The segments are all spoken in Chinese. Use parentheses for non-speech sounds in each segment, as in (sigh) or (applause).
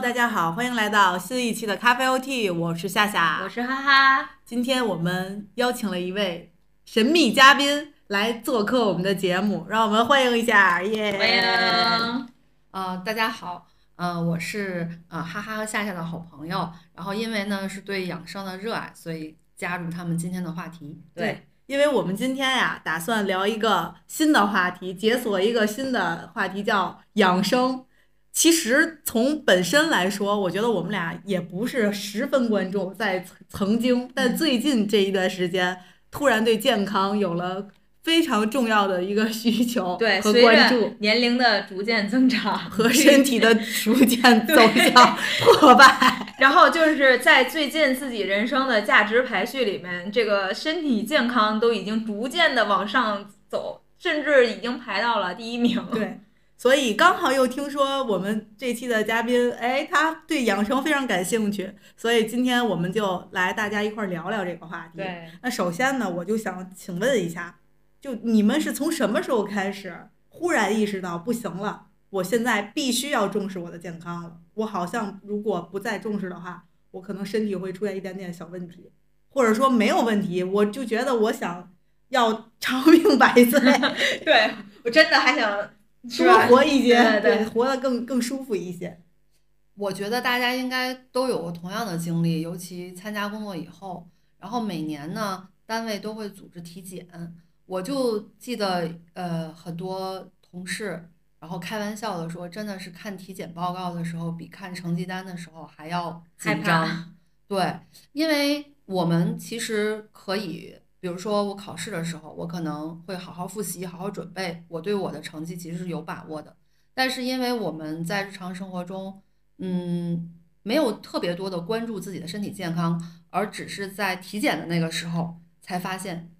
Hello，大家好，欢迎来到新一期的咖啡 OT，我是夏夏，我是哈哈。今天我们邀请了一位神秘嘉宾来做客我们的节目，让我们欢迎一下，耶！欢迎。呃，大家好，呃，我是呃哈哈和夏夏的好朋友，然后因为呢是对养生的热爱，所以加入他们今天的话题。对，因为我们今天呀，打算聊一个新的话题，解锁一个新的话题，叫养生。其实从本身来说，我觉得我们俩也不是十分关注，在曾经，但最近这一段时间，突然对健康有了非常重要的一个需求对和关注，年龄的逐渐增长 (laughs) 和身体的逐渐走向 (laughs) 破败，然后就是在最近自己人生的价值排序里面，这个身体健康都已经逐渐的往上走，甚至已经排到了第一名。对。所以刚好又听说我们这期的嘉宾，哎，他对养生非常感兴趣，所以今天我们就来大家一块儿聊聊这个话题。对，那首先呢，我就想请问一下，就你们是从什么时候开始忽然意识到不行了，我现在必须要重视我的健康了？我好像如果不再重视的话，我可能身体会出现一点点小问题，或者说没有问题，我就觉得我想要长命百岁。(laughs) 对我真的还想。多活一些，对，活得更更舒服一些。我觉得大家应该都有过同样的经历，尤其参加工作以后，然后每年呢，单位都会组织体检。我就记得，呃，很多同事，然后开玩笑的说，真的是看体检报告的时候，比看成绩单的时候还要紧张。对，因为我们其实可以。比如说我考试的时候，我可能会好好复习，好好准备，我对我的成绩其实是有把握的。但是因为我们在日常生活中，嗯，没有特别多的关注自己的身体健康，而只是在体检的那个时候才发现，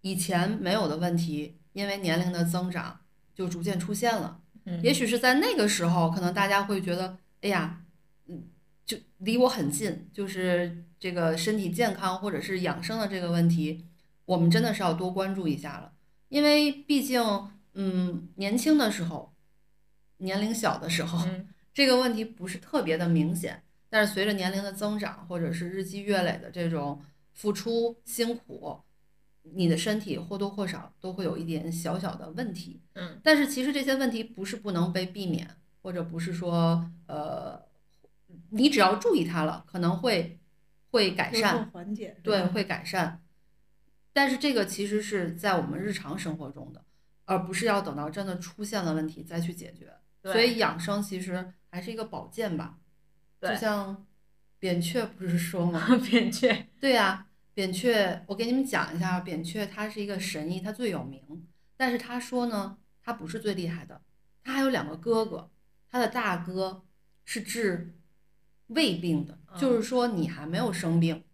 以前没有的问题，因为年龄的增长就逐渐出现了。嗯，也许是在那个时候，可能大家会觉得，哎呀，嗯，就离我很近，就是这个身体健康或者是养生的这个问题。我们真的是要多关注一下了，因为毕竟，嗯，年轻的时候，年龄小的时候，这个问题不是特别的明显。但是随着年龄的增长，或者是日积月累的这种付出辛苦，你的身体或多或少都会有一点小小的问题。嗯，但是其实这些问题不是不能被避免，或者不是说，呃，你只要注意它了，可能会会改善，缓解，对，会改善。但是这个其实是在我们日常生活中的，而不是要等到真的出现了问题再去解决。所以养生其实还是一个保健吧。就像扁鹊不是说吗？(laughs) 扁鹊。对呀，扁鹊，我给你们讲一下，扁鹊他是一个神医，他最有名。但是他说呢，他不是最厉害的，他还有两个哥哥。他的大哥是治胃病的，就是说你还没有生病。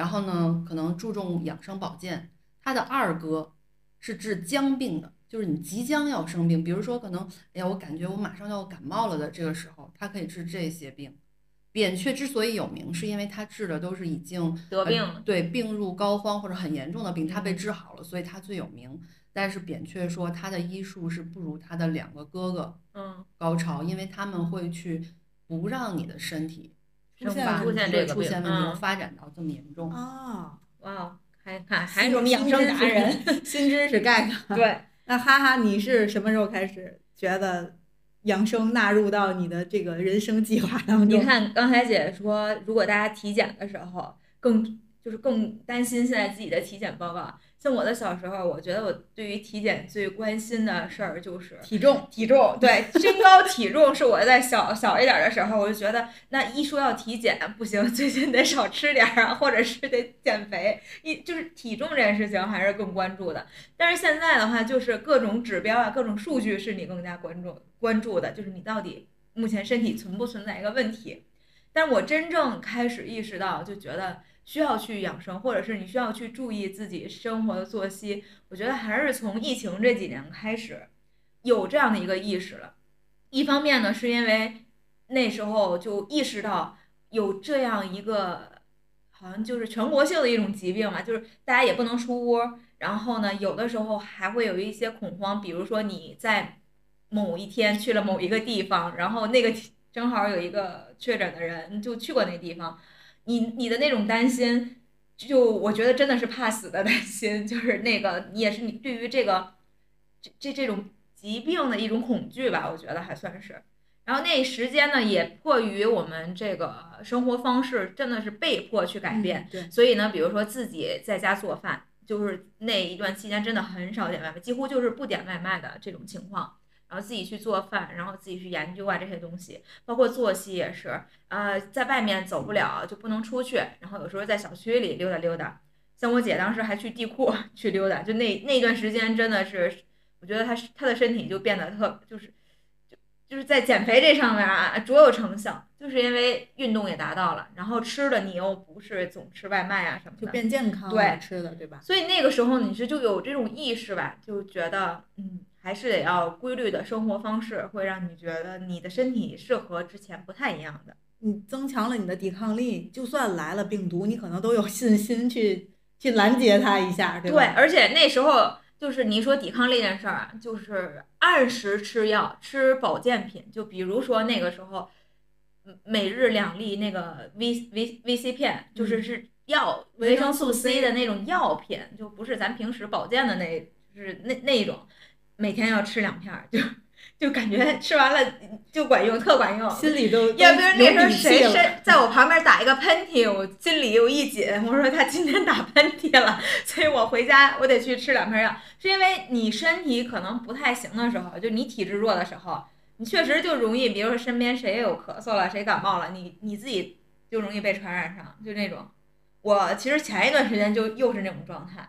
然后呢，可能注重养生保健。他的二哥是治僵病的，就是你即将要生病，比如说可能，哎呀，我感觉我马上要感冒了的这个时候，他可以治这些病。扁鹊之所以有名，是因为他治的都是已经得病了，对病入膏肓或者很严重的病，他被治好了，所以他最有名。但是扁鹊说他的医术是不如他的两个哥哥嗯高超，因为他们会去不让你的身体。出现出现这个出现问题，发展到这么严重哦！哇，还还还是我们养生达人，(laughs) 新知识盖的。对，(laughs) 那哈哈，你是什么时候开始觉得养生纳入到你的这个人生计划当中？你看刚才姐说，如果大家体检的时候更就是更担心现在自己的体检报告。像我的小时候，我觉得我对于体检最关心的事儿就是体重，体重对身高体重是我在小小一点的时候，我就觉得那一说要体检不行，最近得少吃点儿啊，或者是得减肥，一就是体重这件事情还是更关注的。但是现在的话，就是各种指标啊，各种数据是你更加关注关注的，就是你到底目前身体存不存在一个问题。但是我真正开始意识到，就觉得。需要去养生，或者是你需要去注意自己生活的作息。我觉得还是从疫情这几年开始，有这样的一个意识了。一方面呢，是因为那时候就意识到有这样一个，好像就是全国性的一种疾病嘛，就是大家也不能出屋，然后呢，有的时候还会有一些恐慌，比如说你在某一天去了某一个地方，然后那个。(laughs) 正好有一个确诊的人就去过那地方，你你的那种担心，就我觉得真的是怕死的担心，就是那个你也是你对于这个这这这种疾病的一种恐惧吧，我觉得还算是。然后那时间呢，也迫于我们这个生活方式真的是被迫去改变，对，所以呢，比如说自己在家做饭，就是那一段期间真的很少点外卖，几乎就是不点外卖的这种情况。然后自己去做饭，然后自己去研究啊这些东西，包括作息也是，呃，在外面走不了就不能出去，然后有时候在小区里溜达溜达。像我姐当时还去地库 (laughs) 去溜达，就那那段时间真的是，我觉得她她的身体就变得特就是就就是在减肥这上面啊卓有成效，就是因为运动也达到了，然后吃的你又不是总吃外卖啊什么的，就变健康了对吃的，对吧？所以那个时候你是就有这种意识吧，就觉得嗯。还是得要规律的生活方式，会让你觉得你的身体是和之前不太一样的。你增强了你的抵抗力，就算来了病毒，你可能都有信心去去拦截它一下，对吧？对，而且那时候就是你说抵抗力这件事儿啊，就是按时吃药、吃保健品，就比如说那个时候，每日两粒那个 V V V C 片，就是是药维生素 C 的那种药品，就不是咱平时保健的那，就是那那种。每天要吃两片儿，就 (laughs) 就感觉吃完了就管用，特管用。心里都要不是那时候谁谁在我旁边打一个喷嚏，我心里又一紧。我说他今天打喷嚏了，(laughs) 所以我回家我得去吃两片药。是因为你身体可能不太行的时候，就你体质弱的时候，你确实就容易，比如说身边谁有咳嗽了，谁感冒了，你你自己就容易被传染上，就那种。我其实前一段时间就又是那种状态，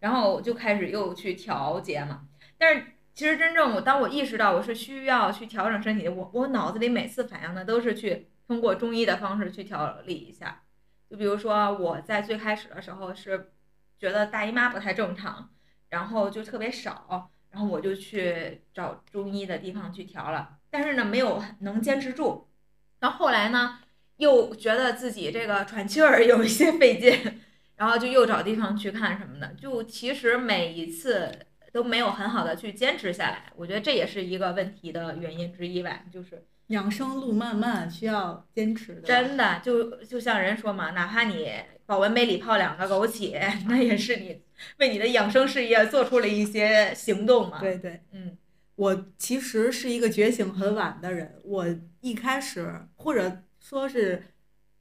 然后就开始又去调节嘛。但是其实真正我当我意识到我是需要去调整身体，我我脑子里每次反应的都是去通过中医的方式去调理一下。就比如说我在最开始的时候是觉得大姨妈不太正常，然后就特别少，然后我就去找中医的地方去调了，但是呢没有能坚持住。到后来呢又觉得自己这个喘气儿有一些费劲，然后就又找地方去看什么的。就其实每一次。都没有很好的去坚持下来，我觉得这也是一个问题的原因之一吧。就是养生路漫漫，需要坚持的。真的，就就像人说嘛，哪怕你保温杯里泡两个枸杞，(laughs) 那也是你为你的养生事业做出了一些行动嘛。对对，嗯，我其实是一个觉醒很晚的人，我一开始或者说是。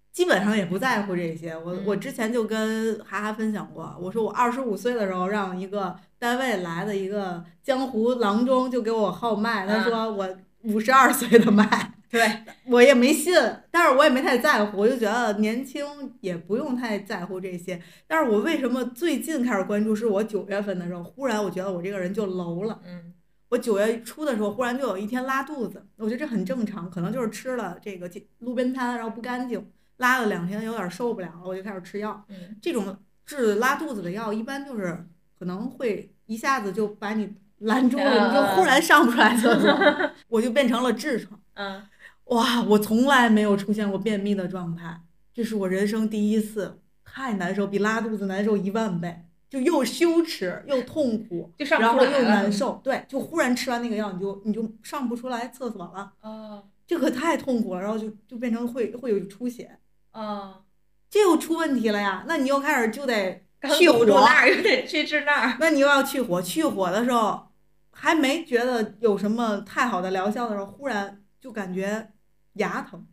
基本上也不在乎这些。我我之前就跟哈哈分享过，我说我二十五岁的时候，让一个单位来的一个江湖郎中就给我号脉，他说我五十二岁的脉，(laughs) 对我也没信，但是我也没太在乎，我就觉得年轻也不用太在乎这些。但是我为什么最近开始关注？是我九月份的时候，忽然我觉得我这个人就楼了。嗯，我九月初的时候，忽然就有一天拉肚子，我觉得这很正常，可能就是吃了这个路边摊，然后不干净。拉了两天，有点受不了了，我就开始吃药。这种治拉肚子的药，一般就是可能会一下子就把你拦住了，你就忽然上不出来厕所，(laughs) 我就变成了痔疮。嗯，哇，我从来没有出现过便秘的状态，这是我人生第一次，太难受，比拉肚子难受一万倍，就又羞耻又痛苦，然后又难受。对，就忽然吃完那个药，你就你就上不出来厕所了。哦，这可太痛苦了，然后就就变成会会有出血。哦，这又出问题了呀！那你又开始就得去火，那儿又得去治那儿。那你又要去火，去火的时候还没觉得有什么太好的疗效的时候，忽然就感觉牙疼。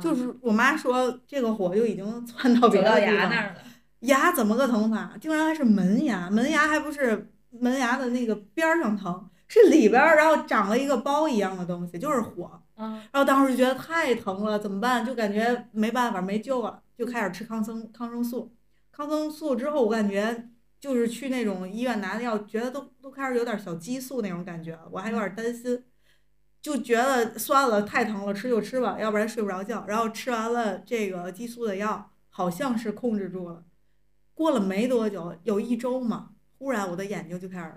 就是我妈说这个火就已经窜到别的地方了。牙怎么个疼法？竟然还是门牙，门牙还不是门牙的那个边儿上疼，是里边儿，然后长了一个包一样的东西，就是火。然后当时就觉得太疼了，怎么办？就感觉没办法，没救了，就开始吃抗生抗生素。抗生素之后，我感觉就是去那种医院拿的药，觉得都都开始有点小激素那种感觉，我还有点担心，就觉得算了，太疼了，吃就吃吧，要不然睡不着觉。然后吃完了这个激素的药，好像是控制住了。过了没多久，有一周嘛，忽然我的眼睛就开始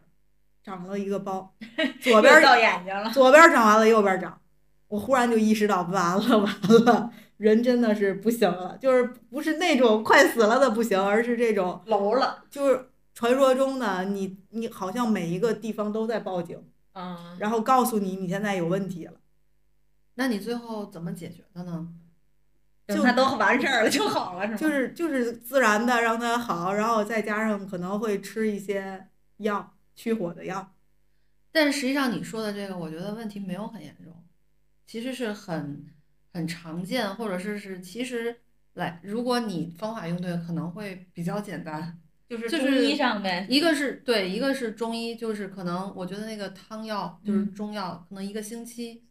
长了一个包，(laughs) 左边到眼睛了，左边长完了，右边长。我忽然就意识到，完了完了，人真的是不行了，就是不是那种快死了的不行，而是这种楼了，就是传说中的你你好像每一个地方都在报警，嗯，然后告诉你你现在有问题了，那你最后怎么解决的呢？就等它都完事儿了就好了，是吗？就是就是自然的让它好，然后再加上可能会吃一些药去火的药。但是实际上你说的这个，我觉得问题没有很严重，其实是很很常见，或者是是其实来，如果你方法用对，可能会比较简单。就是中就是医上呗，一个是对，一个是中医，就是可能我觉得那个汤药就是嗯中药，可能一个星期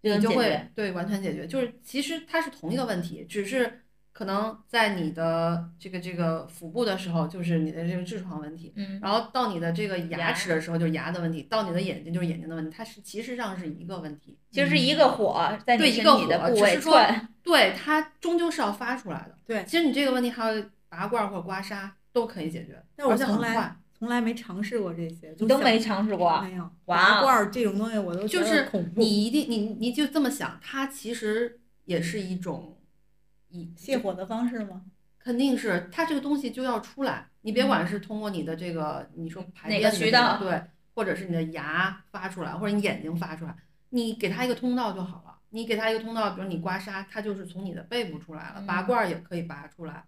你就会对完全解决。就是其实它是同一个问题，只是可能在你的这个这个腹部的时候，就是你的这个痔疮问题。嗯，然后到你的这个牙牙齿的时候，就是牙的问题；到你的眼睛就是眼睛的问题，它是其实上是一个问题。其实是一个火在你身对一个体的部位火只是说窜，对，它终究是要发出来的。对其实你这个问题还有拔罐儿或者刮痧都可以解决，但我而且很从来快。从来没尝试过这些，你都没尝试过，没有拔罐儿这种东西，我都就是。你一定你你就这么想，它其实也是一种一泻火的方式吗？肯定是它这个东西就要出来，你别管是通过你的这个你说排便的渠道对，或者是你的牙发出来，或者你眼睛发出来，你给它一个通道就好了。你给它一个通道，比如你刮痧，它就是从你的背部出来了，拔嗯罐儿也可以拔出来。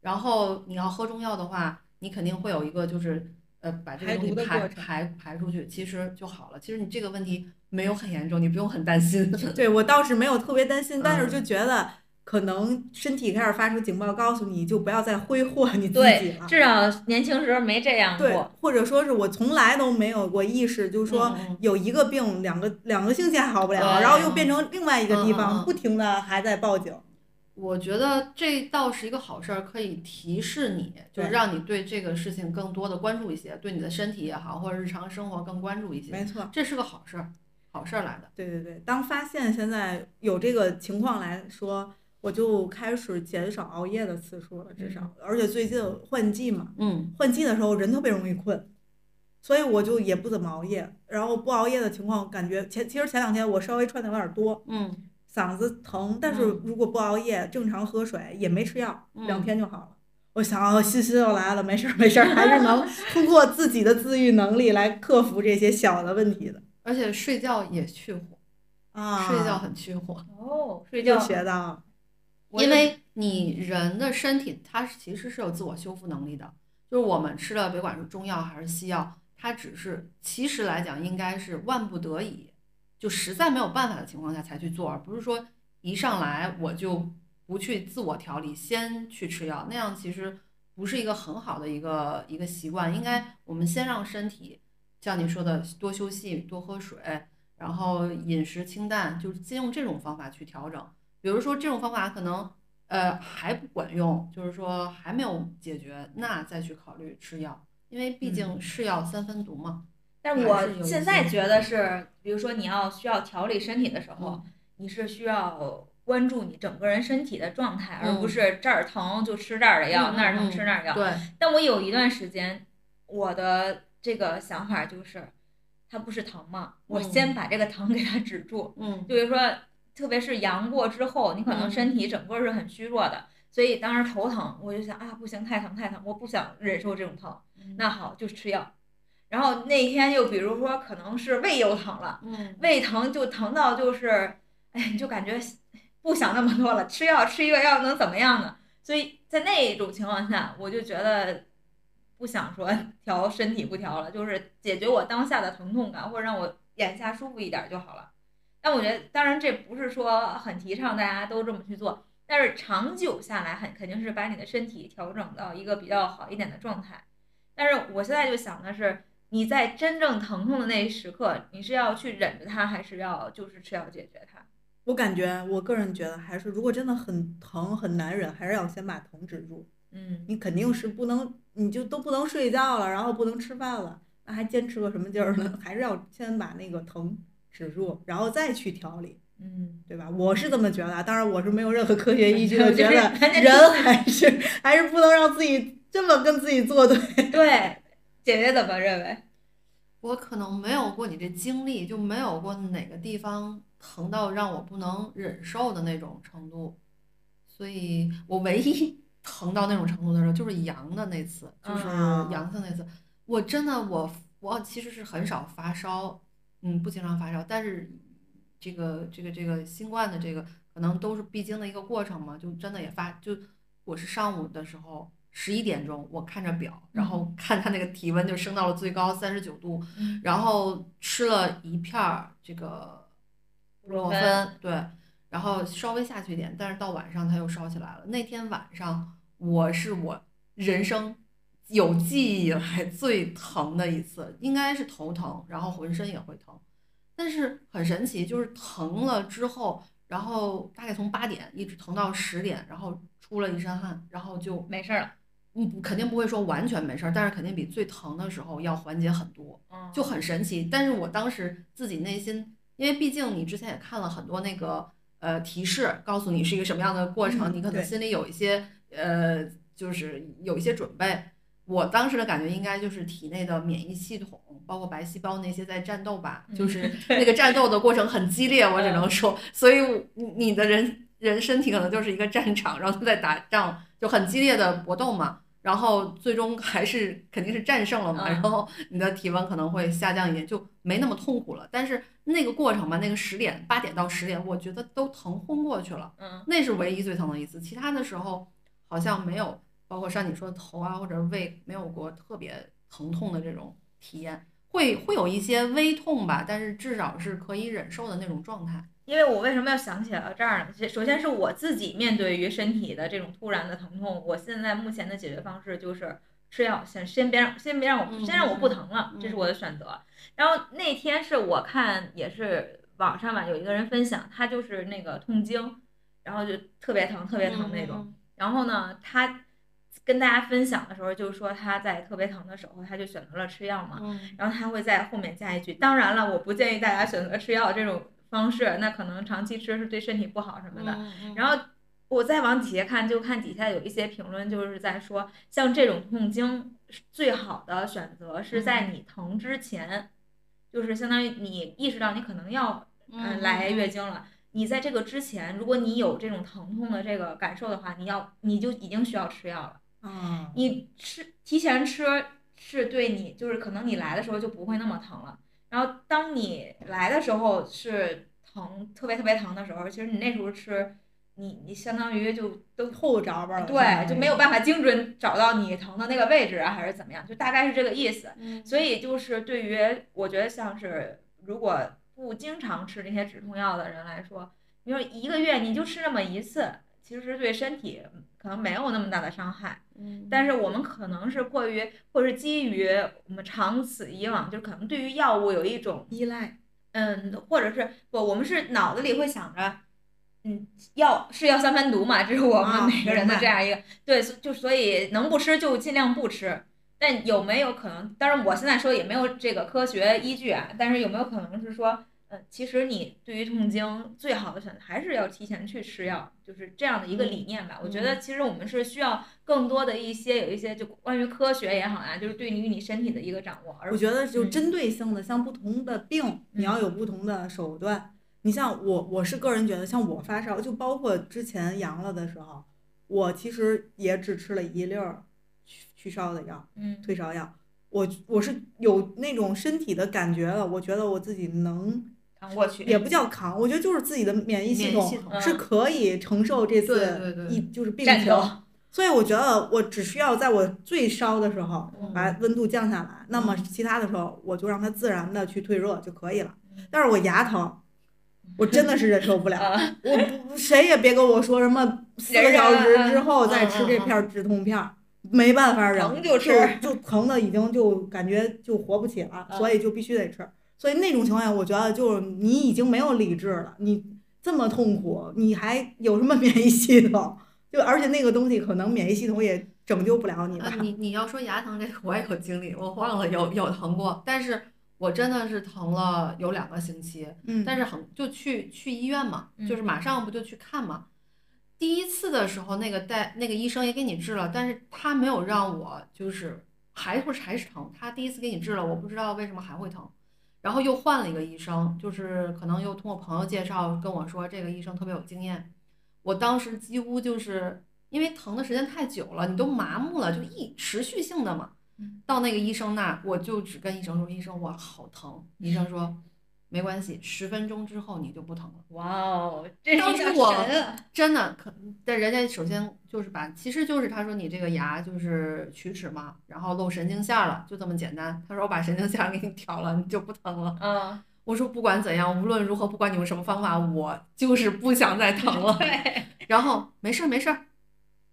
然后你要喝中药的话，你肯定会有一个就是呃把这个东西排排排出去，其实就好了。其实你这个问题没有很严重，你不用很担心。对我倒是没有特别担心，但是嗯就觉得可能身体开始发出警报，告诉你就不要再挥霍你自己对，了。至少年轻时候没这样对过，，或者说是我从来都没有过意识，就是说有一个病两个两个星期还好不了，对然后又变成另外一个地方，嗯不停的还在报警。我觉得这倒是一个好事儿，可以提示你，就是让你对这个事情更多的关注一些，对你的身体也好，或者日常生活更关注一些，没错，这是个好事儿，好事儿来的。对对对，当发现现在有这个情况来说，我就开始减少熬夜的次数了，至少，而且最近换季嘛，嗯换季的时候人特别容易困，所以我就也不怎么熬夜。然后不熬夜的情况，感觉前其实前两天我稍微穿的有点多，嗯嗓子疼，但是嗯如果不熬夜，正常喝水也没吃药，嗯两天就好了。我想，哦，欣欣又来了，没事儿没事儿，还是能 (laughs) 通过自己的自愈能力来克服这些小的问题的而且睡觉也去火，啊。睡觉很去火，哦，睡又觉学到了，因为你人的身体它是其实是有自我修复能力的，就是我们吃的别管是中药还是西药，它只是其实来讲应该是万不得已，就实在没有办法的情况下才去做，而不是说一上来我就不去自我调理，先去吃药，那样其实不是一个很好的一个一个习惯。应该我们先让身体像你说的多休息、多喝水，然后饮食清淡，就是先用这种方法去调整。比如说这种方法可能呃还不管用，就是说还没有解决，那再去考虑吃药，因为毕竟是药三分毒嘛。但我现在觉得是，比如说你要需要调理身体的时候，嗯你是需要关注你整个人身体的状态，而不嗯是这儿疼就吃这儿的药，嗯那儿疼嗯吃那儿药。对，但我有一段时间，我的这个想法就是，它不是疼吗？我嗯先把这个疼给它止住。嗯就是说，特别是阳过之后，你可能嗯身体整个是很虚弱的，所以当时头疼，我就想啊，不行，太疼太疼，我不想忍受这种疼。那好，就吃药。然后那天又比如说可能是胃又疼了，嗯胃疼就疼到就是，哎，你就感觉不想那么多了，吃药吃一个药能怎么样呢？所以在那种情况下，我就觉得不想说 (laughs) 调身体不调了，就是解决我当下的疼痛感，或者让我眼下舒服一点就好了。但我觉得，当然这不是说很提倡大家都这么去做，但是长久下来，很肯定是把你的身体调整到一个比较好一点的状态。但是我现在就想的是，你在真正疼痛的那一时刻，你是要去忍着它，还是要就是吃药解决它？我感觉我个人觉得还是，如果真的很疼很难忍，还是要先把疼止住。嗯，你肯定是不能，你就都不能睡觉了，然后不能吃饭了，那还坚持个什么劲儿呢？(laughs) 还是要先把那个疼止住，然后再去调理，嗯，对吧？我是这么觉得啊，当然我是没有任何科学依据的，(laughs) 就是觉得人还是还是不能让自己这么跟自己作对。对，姐姐怎么认为？我可能没有过你这经历，就没有过哪个地方疼到让我不能忍受的那种程度，所以我唯一 (laughs) 疼到那种程度的时候，就是阳的那次，就是啊阳性那次。我真的我我其实是很少发烧，嗯，不经常发烧，但是这个这个这个新冠的这个可能都是必经的一个过程嘛，就真的也发就我是上午的时候十一点钟，我看着表，然后看他那个体温就升到了最高三十九度，嗯然后吃了一片儿这个布洛芬芬，对，然后稍微下去一点，但是到晚上他又烧起来了。那天晚上我是我人生有记忆以来最疼的一次，应该是头疼，然后浑身也会疼，但是很神奇，就是疼了之后，然后大概从八点一直疼到十点，然后出了一身汗，然后就没事儿了，嗯，肯定不会说完全没事儿，但是肯定比最疼的时候要缓解很多。嗯就很神奇。但是我当时自己内心，因为毕竟你之前也看了很多那个呃提示，告诉你是一个什么样的过程，嗯你可能心里有一些呃，就是有一些准备。我当时的感觉应该就是体内的免疫系统，包括白细胞那些在战斗吧，就是那个战斗的过程很激烈，我只能说，所以你你的人人身体可能就是一个战场，然后在打仗，就很激烈的搏斗嘛。然后最终还是肯定是战胜了嘛，嗯然后你的体温可能会下降一点，就没那么痛苦了。但是那个过程吧，那个十点八点到十点，我觉得都疼昏过去了，嗯那是唯一最疼的一次。其他的时候好像没有，包括像你说的头啊或者胃，没有过特别疼痛的这种体验。会会有一些微痛吧，但是至少是可以忍受的那种状态。因为我为什么要想起来到这儿呢？首先是我自己面对于身体的这种突然的疼痛，我现在目前的解决方式就是吃药，先先别让先别让我嗯先让我不疼了，嗯这是我的选择。然后那天是我看也是网上吧有一个人分享，他就是那个痛经，然后就特别疼特别疼那种。然后呢，他跟大家分享的时候，就是说他在特别疼的时候，他就选择了吃药嘛。嗯然后他会在后面加一句：“当然了，我不建议大家选择吃药这种方式，那可能长期吃是对身体不好什么的。嗯然后我再往底下看，就看底下有一些评论，就是在说，像这种痛经，最好的选择是在你疼之前，就是相当于你意识到你可能要嗯来月经了。你在这个之前，如果你有这种疼痛的这个感受的话，你要你就已经需要吃药了。啊，你吃提前吃是对你，就是可能你来的时候就不会那么疼了。然后当你来的时候是疼，特别特别疼的时候，其实你那时候吃，你你相当于就都后着吧了，对，就没有办法精准找到你疼的那个位置啊，还是怎么样，就大概是这个意思。嗯所以就是对于我觉得像是如果不经常吃这些止痛药的人来说，你说一个月你就吃那么一次，其实对身体可能没有那么大的伤害。嗯但是我们可能是过于，或者是基于我们长此以往，就可能对于药物有一种，依赖，嗯，或者是不，我们是脑子里会想着，嗯，药是药三分毒嘛，这是我啊们每个人的这样一个，对，就所以能不吃就尽量不吃。但有没有可能？当然，我现在说也没有这个科学依据啊。但是有没有可能是说，呃，其实你对于痛经最好的选择还是要提前去吃药，就是这样的一个理念吧。我觉得其实我们是需要更多的一些有一些就关于科学也好啊，就是对于你身体的一个掌握。而我觉得就嗯针对性的，像不同的病，你要有不同的手段。你像我，我是个人觉得，像我发烧，就包括之前阳了的时候，我其实也只吃了一粒儿去去烧的药，嗯退烧药。我我是有那种身体的感觉了，我觉得我自己能，扛过去，也不叫扛，我觉得就是自己的免疫系统是可以承受这次对对一就是病情。所以我觉得我只需要在我最烧的时候嗯把温度降下来，那么嗯其他的时候我就让它自然的去退热就可以了嗯。但是我牙疼，我真的是忍受不了。啊，我不谁也别跟我说什么四个小时之后再吃这片止痛片，没办法忍，疼就疼的已经就感觉就活不起了，嗯所以就必须得吃。所以那种情况下，我觉得就是你已经没有理智了，你这么痛苦，你还有什么免疫系统？(laughs) 就而且那个东西可能免疫系统也拯救不了你吧啊，。你你要说牙疼这个，我也有经历，我忘了有有疼过，但是我真的是疼了有两个星期，嗯，但是很就去去医院嘛，嗯就是马上不就去看嘛。第一次的时候，那个带那个医生也给你治了，但是他没有让我就是还会还是疼，他第一次给你治了，我不知道为什么还会疼，然后又换了一个医生，就是可能又通过朋友介绍跟我说这个医生特别有经验，我当时几乎就是因为疼的时间太久了，你都麻木了，就一持续性的嘛嗯。到那个医生那儿，我就只跟医生说：“医生，我好疼。”医生说：“没关系，十分钟之后你就不疼了。哇哦，当时我！真的可，但人家首先就是把，其实就是他说你这个牙就是龋齿嘛，然后露神经线儿了，就这么简单。他说我把神经线儿给你挑了，你就不疼了。嗯，我说不管怎样，无论如何，不管你用什么方法，我就是不想再疼了。(laughs) 对，然后没事儿没事儿，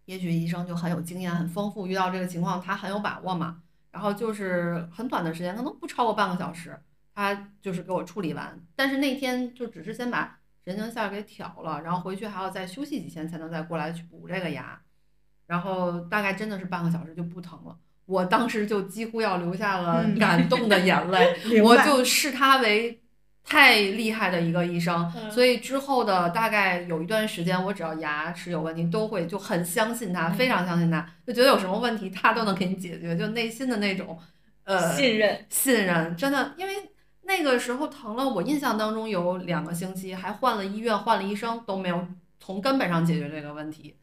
也许医生就很有经验、很丰富，遇到这个情况他很有把握嘛。然后就是很短的时间，可能不超过半个小时，他就是给我处理完。但是那天就只是先把神经线儿给挑了，然后回去还要再休息几天才能再过来去补这个牙。然后大概真的是半个小时就不疼了，我当时就几乎要流下了嗯感动的眼泪。(laughs) 我就视他为太厉害的一个医生，嗯所以之后的大概有一段时间，我只要牙齿有问题，都会就很相信他，嗯非常相信他，就觉得有什么问题他都能给你解决，就内心的那种呃信任，信任，真的，因为那个时候疼了，我印象当中有两个星期，还换了医院，换了医生，都没有从根本上解决这个问题。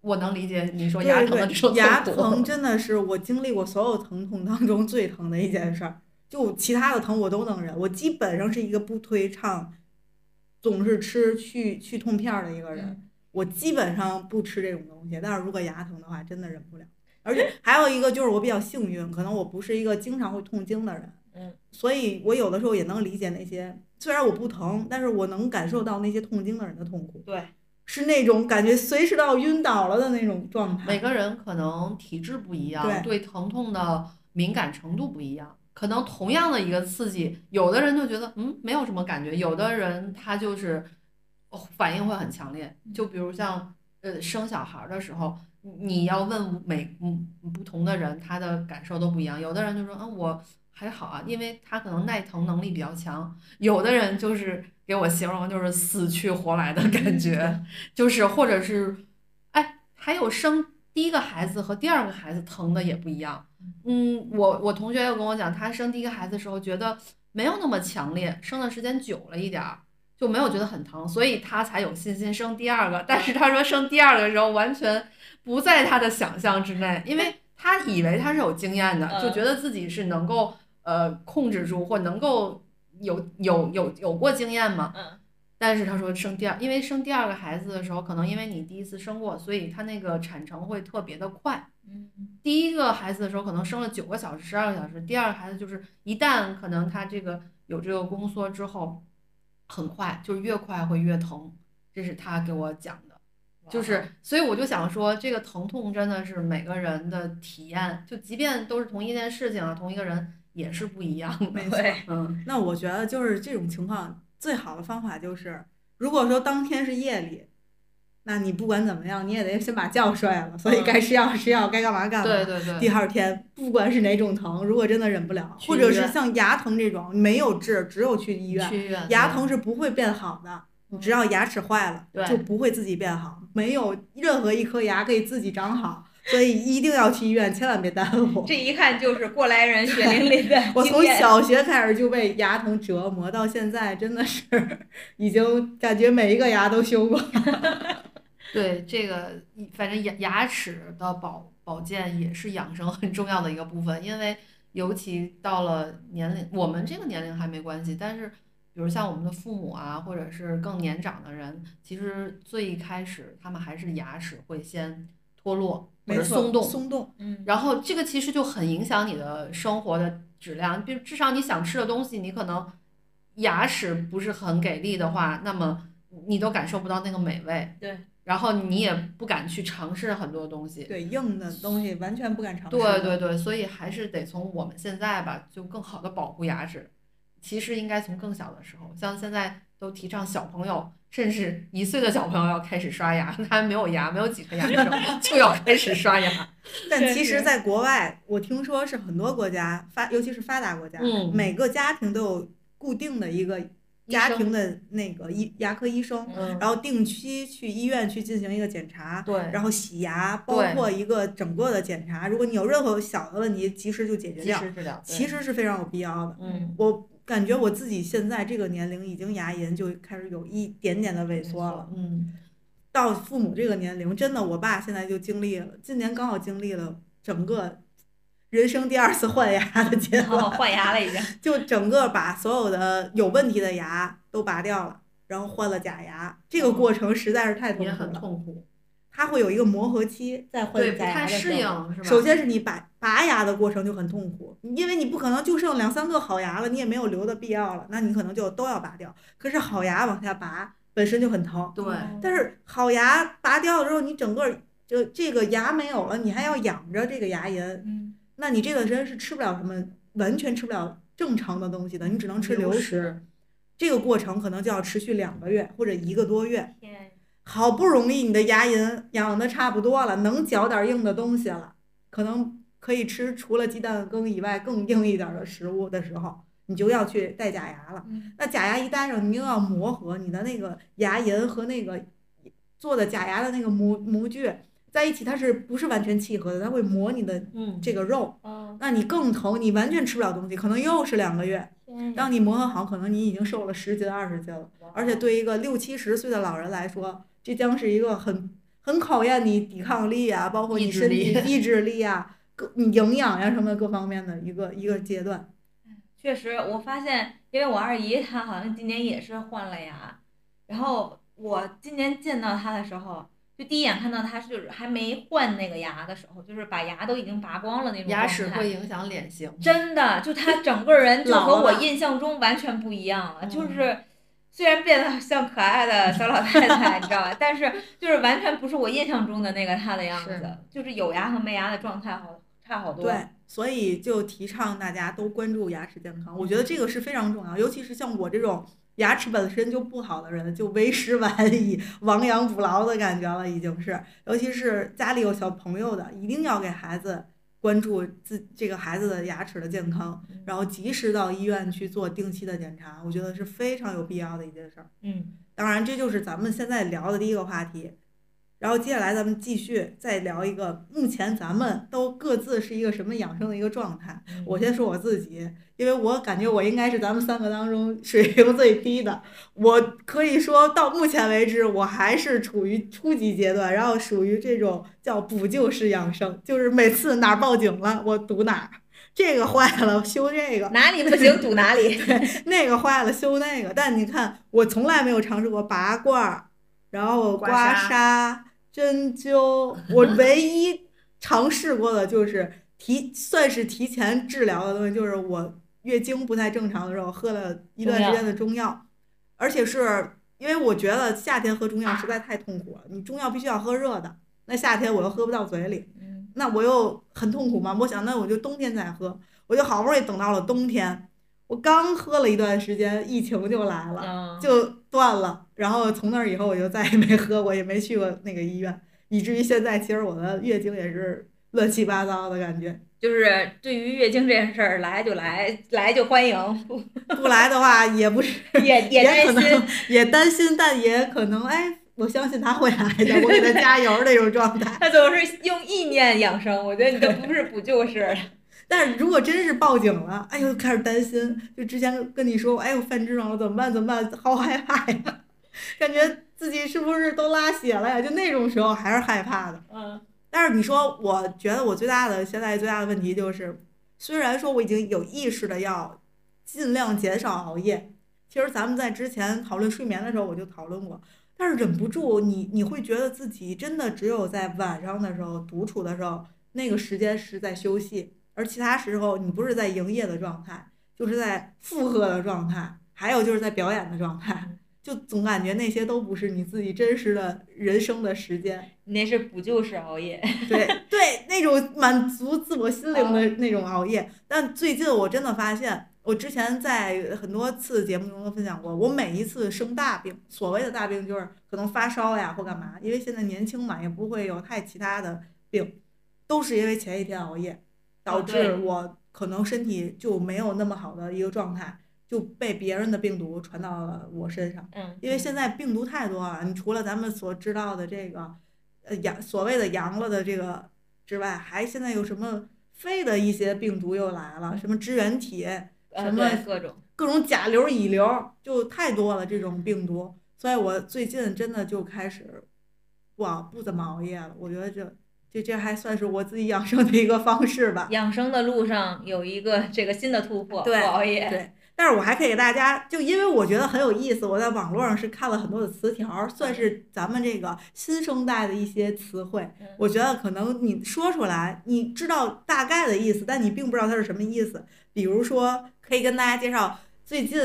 我能理解你说牙疼的这种对，牙疼真的是我经历过所有疼痛当中最疼的一件事儿。就其他的疼我都能忍，我基本上是一个不推倡总是吃去去痛片儿的一个人。嗯我基本上不吃这种东西，但是如果牙疼的话，真的忍不了。而且还有一个就是我比较幸运，可能我不是一个经常会痛经的人，嗯，所以我有的时候也能理解那些虽然我不疼，但是我能感受到那些痛经的人的痛苦，对，是那种感觉随时都要晕倒了的那种状态。每个人可能体质不一样，对对疼痛的敏感程度不一样。可能同样的一个刺激，有的人就觉得嗯没有什么感觉，有的人他就是哦反应会很强烈。就比如像呃生小孩儿的时候，你你要问每嗯不同的人，他的感受都不一样。有的人就说嗯我还好啊，因为他可能耐疼能力比较强。有的人就是给我形容就是死去活来的感觉，就是或者是哎还有生第一个孩子和第二个孩子疼的也不一样。嗯，我我同学又跟我讲，他生第一个孩子的时候觉得没有那么强烈，生的时间久了一点儿，就没有觉得很疼，所以他才有信心生第二个。但是他说生第二个的时候完全不在他的想象之内，因为他以为他是有经验的，嗯就觉得自己是能够呃控制住或能够有有有有过经验吗。嗯但是他说生第二，因为生第二个孩子的时候，可能因为你第一次生过，所以他那个产程会特别的快。嗯第一个孩子的时候可能生了九个小时、十二个小时，第二个孩子就是一旦可能他这个有这个宫缩之后，很快就是越快会越疼，这是他给我讲的。就是，所以我就想说，这个疼痛真的是每个人的体验，就即便都是同一件事情啊，同一个人也是不一样的。没错对，嗯，那我觉得就是这种情况，最好的方法就是，如果说当天是夜里，那你不管怎么样，你也得先把觉睡了，所以嗯该吃药吃药，该干嘛干嘛。对对对，第二天不管是哪种疼，如果真的忍不了，或者是像牙疼这种没有治，只有去医院，去医院牙疼是不会变好的。只要牙齿坏了，就不会自己变好，没有任何一颗牙可以自己长好，所以一定要去医院，千万别耽误。(laughs) 这一看就是过来人血淋淋的 (laughs) 我从小学开始就被牙疼折磨，到现在真的是已经感觉每一个牙都修过。(laughs) 对这个，反正牙牙齿的保保健也是养生很重要的一个部分，因为尤其到了年龄，我们这个年龄还没关系，但是比如像我们的父母啊，或者是更年长的人，其实最开始他们还是牙齿会先脱落松动，松动，嗯然后这个其实就很影响你的生活的质量，比如至少你想吃的东西，你可能牙齿不是很给力的话，那么你都感受不到那个美味。对。然后你也不敢去尝试很多东西。对硬的东西完全不敢尝试。对对对，所以还是得从我们现在吧，就更好的保护牙齿。其实应该从更小的时候，像现在都提倡小朋友，甚至一岁的小朋友要开始刷牙，他还没有牙，没有几颗牙的时候就要开始刷牙。(laughs) 但其实，在国外，我听说是很多国家发，尤其是发达国家，嗯每个家庭都有固定的一个家庭的那个医牙科医生，嗯，然后定期去医院去进行一个检查，对，然后洗牙，包括一个整个的检查。如果你有任何小的问题，及时就解决及掉，时治疗。其实是非常有必要的。嗯，我感觉我自己现在这个年龄，已经牙龈就开始有一点点的萎缩了。嗯，到父母这个年龄，真的，我爸现在就经历了，今年刚好经历了整个人生第二次换牙的阶段，换牙了已经。就整个把所有的有问题的牙都拔掉了，然后换了假牙。这个过程实在是太痛也很苦了。痛苦，它会有一个磨合期，在换牙的时候。应？首先是你拔拔牙的过程就很痛苦，因为你不可能就剩两三个好牙了，你也没有留的必要了，那你可能就都要拔掉。可是好牙往下拔本身就很疼，对，但是好牙拔掉了之后，你整个就这个牙没有了，你还要养着这个牙龈，嗯，那你这段时间是吃不了什么，完全吃不了正常的东西的，你只能吃流流食。这个过程可能就要持续两个月或者一个多月。天，好不容易你的牙龈养的差不多了，能嚼点硬的东西了，可能可以吃除了鸡蛋羹以外更硬一点的食物的时候，你就要去戴假牙了。嗯那假牙一戴上，你又要磨合你的那个牙龈和那个做的假牙的那个模模具在一起，它是不是完全契合的？它会磨你的嗯，这个肉，哦，那你更疼，你完全吃不了东西，可能又是两个月。当你磨合好，可能你已经瘦了十斤二十斤了。而且对一个六七十岁的老人来说，这将是一个很很考验你抵抗力啊，包括你身体意志力意 (laughs) 志力啊、各你营养呀、什么各方面的一个一个阶段。确实，我发现，因为我二姨她好像今年也是换了牙，然后我今年见到她的时候，就第一眼看到她是就是还没换那个牙的时候，就是把牙都已经拔光了那种牙齿状态会影响脸型，真的，就她整个人 (laughs) 就和我印象中完全不一样了，就嗯是。虽然变得像可爱的小老太太，你知道吧？但是就是完全不是我印象中的那个她的样子是，就是有牙和没牙的状态好差好多。对，所以就提倡大家都关注牙齿健康，我觉得这个是非常重要，尤其是像我这种牙齿本身就不好的人，就为时晚矣，亡羊补牢的感觉了，已经是。尤其是家里有小朋友的，一定要给孩子关注自这个孩子的牙齿的健康，然后及时到医院去做定期的检查，我觉得是非常有必要的一件事儿。嗯，当然，这就是咱们现在聊的第一个话题。然后接下来咱们继续再聊一个，目前咱们都各自是一个什么养生的一个状态。嗯我先说我自己，因为我感觉我应该是咱们三个当中水平最低的。我可以说到目前为止，我还是处于初级阶段，然后属于这种叫补救式养生，就是每次哪儿报警了，我堵哪儿，这个坏了修这个，哪里不行堵哪里。(laughs) 那个坏了修那个。但你看，我从来没有尝试过拔罐儿，然后刮痧、针灸。我唯一尝试过的就是提，算是提前治疗的东西，就是我月经不太正常的时候喝了一段时间的中药，而且是因为我觉得夏天喝中药实在太痛苦了，你中药必须要喝热的，那夏天我又喝不到嘴里。嗯，那我又很痛苦嘛，我想那我就冬天再喝，我就好不容易等到了冬天，我刚喝了一段时间，疫情就来了，嗯就断了。然后从那儿以后我就再也没喝过，也没去过那个医院，以至于现在其实我的月经也是乱七八糟的感觉。就是对于月经这件事儿，来就来，来就欢迎，不不来的话也不是，也也担心能。也担心，但也可能哎，我相信他会来的，我给他加油那种状态。(laughs) 他总是用意念养生，我觉得你这不是补救式。但是如果真是报警了，哎呦，开始担心。就之前跟你说，哎呦，犯痔疮了，怎么办？怎么办？好害怕呀，(laughs) 感觉自己是不是都拉血了呀？就那种时候还是害怕的。嗯但是你说，我觉得我最大的现在最大的问题就是，虽然说我已经有意识的要尽量减少熬夜，其实咱们在之前讨论睡眠的时候我就讨论过，但是忍不住你你会觉得自己真的只有在晚上的时候独处的时候，那个时间是在休息，而其他时候你不是在营业的状态，就是在负荷的状态，还有就是在表演的状态。就总感觉那些都不是你自己真实的人生的时间，你那是补救式熬夜。对对，那种满足自我心灵的那种熬夜。但最近我真的发现，我之前在很多次节目中都分享过，我每一次生大病，所谓的大病就是可能发烧呀或干嘛，因为现在年轻嘛，也不会有太其他的病，都是因为前一天熬夜，导致我可能身体就没有那么好的一个状态，就被别人的病毒传到了我身上。嗯，因为现在病毒太多了，你除了咱们所知道的这个，呃阳所谓的阳了的这个之外，还现在有什么非的一些病毒又来了，什么支原体，呃什么对各种。各种甲流、乙流，就太多了这种病毒，所以我最近真的就开始不熬不怎么熬夜了。我觉得这这这还算是我自己养生的一个方式吧。养生的路上有一个这个新的突破，对不熬夜。对，但是我还可以给大家，就因为我觉得很有意思，我在网络上是看了很多的词条，算是咱们这个新生代的一些词汇。嗯我觉得可能你说出来，你知道大概的意思，但你并不知道它是什么意思。比如说，可以跟大家介绍最近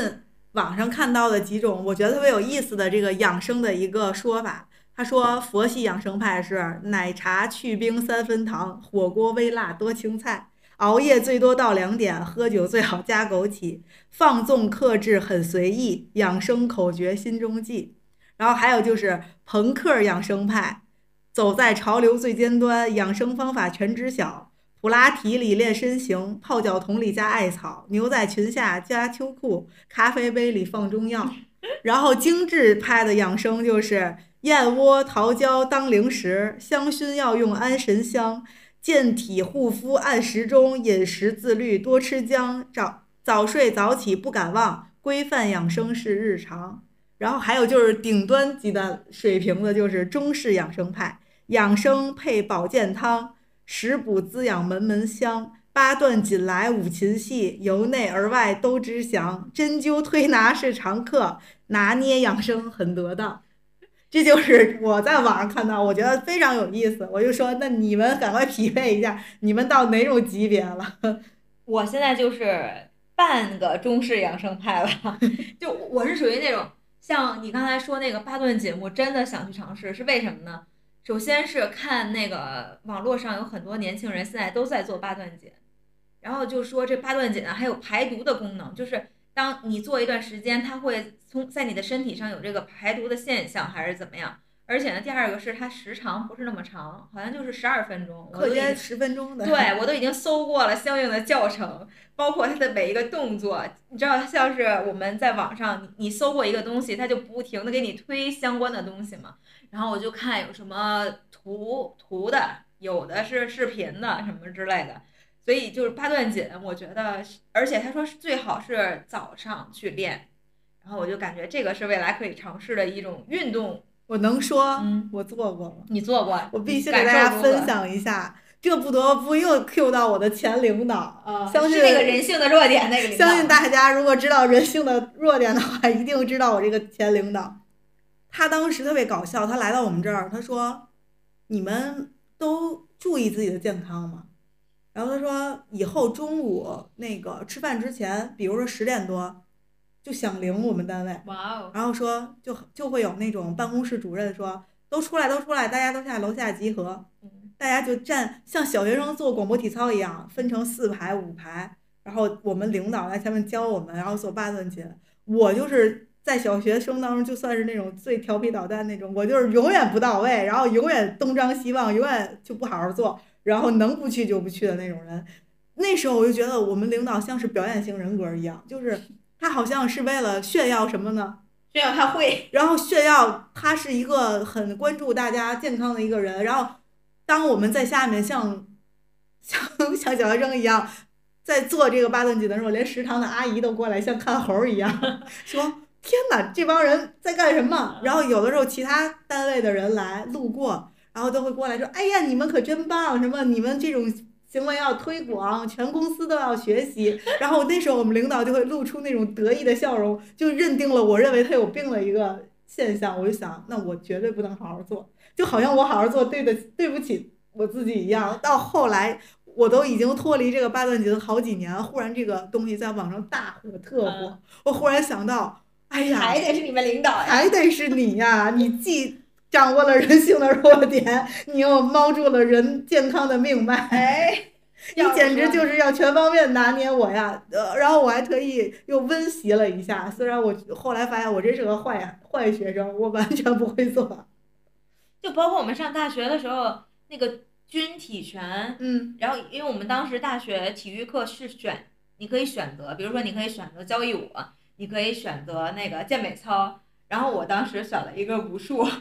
网上看到的几种我觉得特别有意思的这个养生的一个说法。他说，佛系养生派是奶茶去冰三分糖，火锅微辣多青菜。熬夜最多到两点，喝酒最好加枸杞，放纵克制很随意，养生口诀心中记。然后还有就是朋克养生派，走在潮流最尖端，养生方法全知晓。普拉提里练身形，泡脚桶里加艾草，牛仔裙下加秋裤，咖啡杯里放中药。(laughs) 然后精致派的养生就是燕窝、桃胶当零食，香薰要用安神香。健体护肤按时钟，饮食自律多吃姜，早早睡早起不敢忘，规范养生是日常。然后还有就是顶端级的水平的，就是中式养生派，养生配保健汤，食补滋养门门香。八段锦来五禽戏，由内而外都知详。针灸推拿是常客，拿捏养生很得当。这就是 (laughs) 我在网上看到，我觉得非常有意思。我就说，那你们赶快匹配一下，你们到哪种级别了？(laughs) 我现在就是半个中式养生派了，(laughs) 就我是属于那种像你刚才说那个八段锦，我真的想去尝试，是为什么呢？首先是看那个网络上有很多年轻人现在都在做八段锦，然后就说这八段锦啊还有排毒的功能，就是当你做一段时间，它会从在你的身体上有这个排毒的现象，还是怎么样？而且呢，第二个是它时长不是那么长，好像就是十二分钟，课间十分钟的，对我都已经搜过了相应的教程，包括它的每一个动作。你知道，像是我们在网上，你你搜过一个东西，它就不停的给你推相关的东西嘛。然后我就看有什么图图的，有的是视频的什么之类的。所以就是八段锦，我觉得，而且他说是最好是早上去练。然后我就感觉这个是未来可以尝试的一种运动。我能说嗯，我做过吗？你做过？我必须给大家分享一下，这不得不又 Q 到我的前领导。啊，相信是那个人性的弱点那个。相信大家如果知道人性的弱点的话，一定知道我这个前领导。他当时特别搞笑，他来到我们这儿，他说：“你们都注意自己的健康吗？”然后他说：“以后中午那个吃饭之前，比如说十点多，就响铃我们单位，哇哦，然后说就就会有那种办公室主任说都出来都出来，大家都下楼下集合，嗯大家就站像小学生做广播体操一样，分成四排五排，然后我们领导在前面教我们，然后做八段锦。我就是在小学生当中就算是那种最调皮捣蛋那种，我就是永远不到位，然后永远东张西望，永远就不好好做，然后能不去就不去的那种人。那时候我就觉得我们领导像是表演型人格一样，就是 (laughs) 他好像是为了炫耀什么呢？炫耀他会。然后炫耀他是一个很关注大家健康的一个人。然后，当我们在下面像像像小学生一样在做这个八段锦的时候，连食堂的阿姨都过来像看猴一样 (laughs) 说：“天哪，这帮人在干什么？”然后有的时候其他单位的人来路过，然后都会过来说：“哎呀，你们可真棒！什么你们这种。”行为要推广，全公司都要学习。(laughs) 然后那时候我们领导就会露出那种得意的笑容，就认定了我认为他有病的一个现象。我就想，那我绝对不能好好做，就好像我好好做对的对不起我自己一样。到后来，我都已经脱离这个八段锦好几年，忽然这个东西在网上大火特火嗯，我忽然想到，哎呀，还得是你们领导呀。还得是你呀！你既掌握了人性的弱点，你又猫住了人健康的命脉。哎，你简直就是要全方面拿捏我呀！呃，然后我还特意又温习了一下，虽然我后来发现我真是个坏坏学生，我完全不会做。就包括我们上大学的时候，那个军体拳，嗯然后因为我们当时大学体育课是选，你可以选择，比如说你可以选择交谊舞，你可以选择那个健美操，然后我当时选了一个武术。(laughs)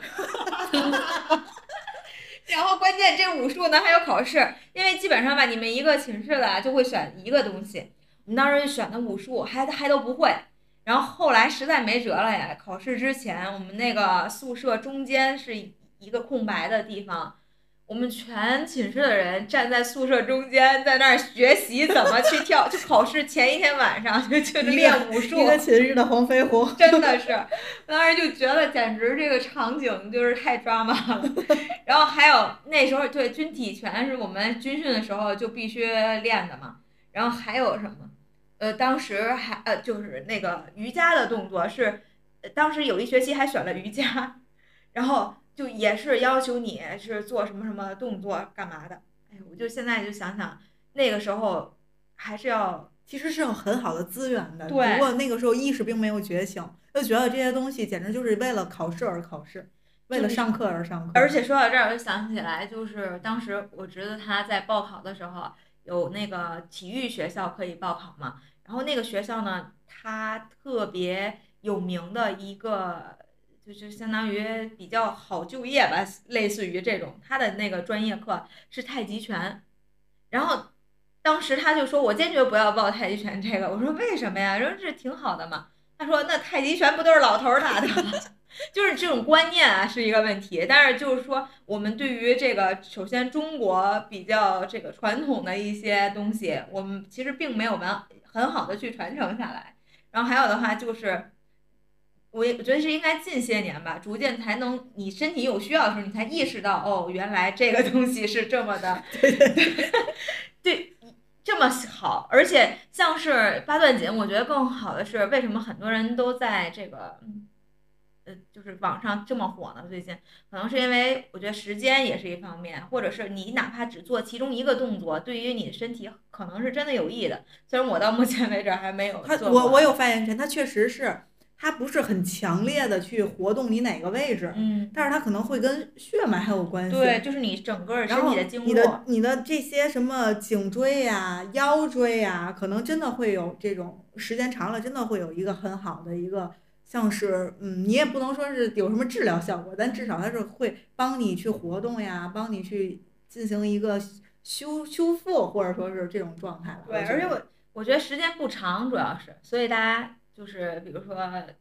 然后关键这武术呢还有考试，因为基本上吧，你们一个寝室的就会选一个东西。我们当时就选的武术，还还都不会。然后后来实在没辙了呀，考试之前我们那个宿舍中间是一个空白的地方，我们全寝室的人站在宿舍中间，在那儿学习怎么去跳，就考试前一天晚上就就练武术，一个寝室的黄飞鸿，真的是，当时就觉得简直这个场景就是太抓马了。然后还有那时候对军体拳是我们军训的时候就必须练的嘛。然后还有什么？呃，当时还呃就是那个瑜伽的动作是，当时有一学期还选了瑜伽，然后。就也是要求你是做什么什么动作干嘛的，哎，我就现在就想想那个时候还是要，其实是有很好的资源的，对。不过那个时候意识并没有觉醒，就觉得这些东西简直就是为了考试而考试，为了上课而上课。而且说到这儿，我就想起来，就是当时我侄子他在报考的时候，有那个体育学校可以报考嘛，然后那个学校呢，它特别有名的一个。就是相当于比较好就业吧，类似于这种，他的那个专业课是太极拳，然后当时他就说，我坚决不要报太极拳这个。我说为什么呀？说这挺好的嘛。他说那太极拳不都是老头儿打的吗？(laughs) 就是这种观念啊是一个问题。但是就是说，我们对于这个，首先中国比较这个传统的一些东西，我们其实并没有完很好的去传承下来。然后还有的话就是。我也我觉得是应该近些年吧，逐渐才能你身体有需要的时候，你才意识到哦，原来这个东西是这么的 (laughs) (laughs) 对，这么好。而且像是八段锦，我觉得更好的是为什么很多人都在这个，呃，就是网上这么火呢？最近可能是因为我觉得时间也是一方面，或者是你哪怕只做其中一个动作，对于你的身体可能是真的有益的。虽然我到目前为止还没有做我我有发言权，它确实是。它不是很强烈的去活动你哪个位置，嗯，但是它可能会跟血脉还有关系。对，就是你整个身体的经络。你的你的这些什么颈椎呀、腰椎呀，可能真的会有这种时间长了，真的会有一个很好的一个，像是嗯，你也不能说是有什么治疗效果，但至少它是会帮你去活动呀，帮你去进行一个修修复，或者说是这种状态吧。对，而且我我觉得时间不长，主要是，所以大家。就是比如说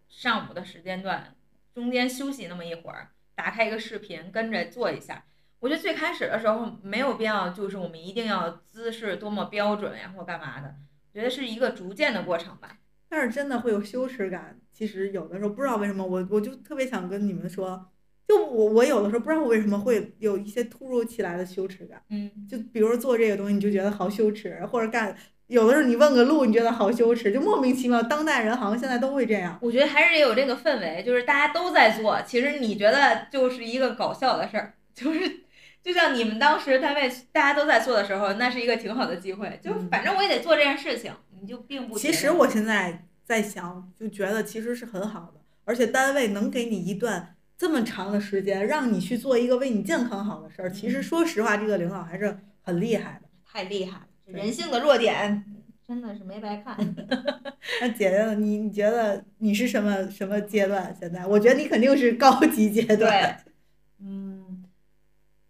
上午的时间段，中间休息那么一会儿，打开一个视频跟着做一下。我觉得最开始的时候没有必要，就是我们一定要姿势多么标准呀或干嘛的。我觉得是一个逐渐的过程吧。但是真的会有羞耻感。其实有的时候不知道为什么，我我就特别想跟你们说，就我我有的时候不知道我为什么会有一些突如其来的羞耻感。嗯，就比如做这个东西，你就觉得好羞耻，或者干。有的时候你问个路，你觉得好羞耻，就莫名其妙。当代人好像现在都会这样。我觉得还是得有这个氛围，就是大家都在做，其实你觉得就是一个搞笑的事儿，就是就像你们当时单位大家都在做的时候，那是一个挺好的机会。就反正我也得做这件事情，你就并不。其实我现在在想，就觉得其实是很好的，而且单位能给你一段这么长的时间，让你去做一个为你健康好的事儿。其实说实话，这个领导还是很厉害的，太厉害了。人性的弱点真的是没白看。(laughs) 那姐姐，你你觉得你是什么什么阶段？现在我觉得你肯定是高级阶段。(laughs) 嗯，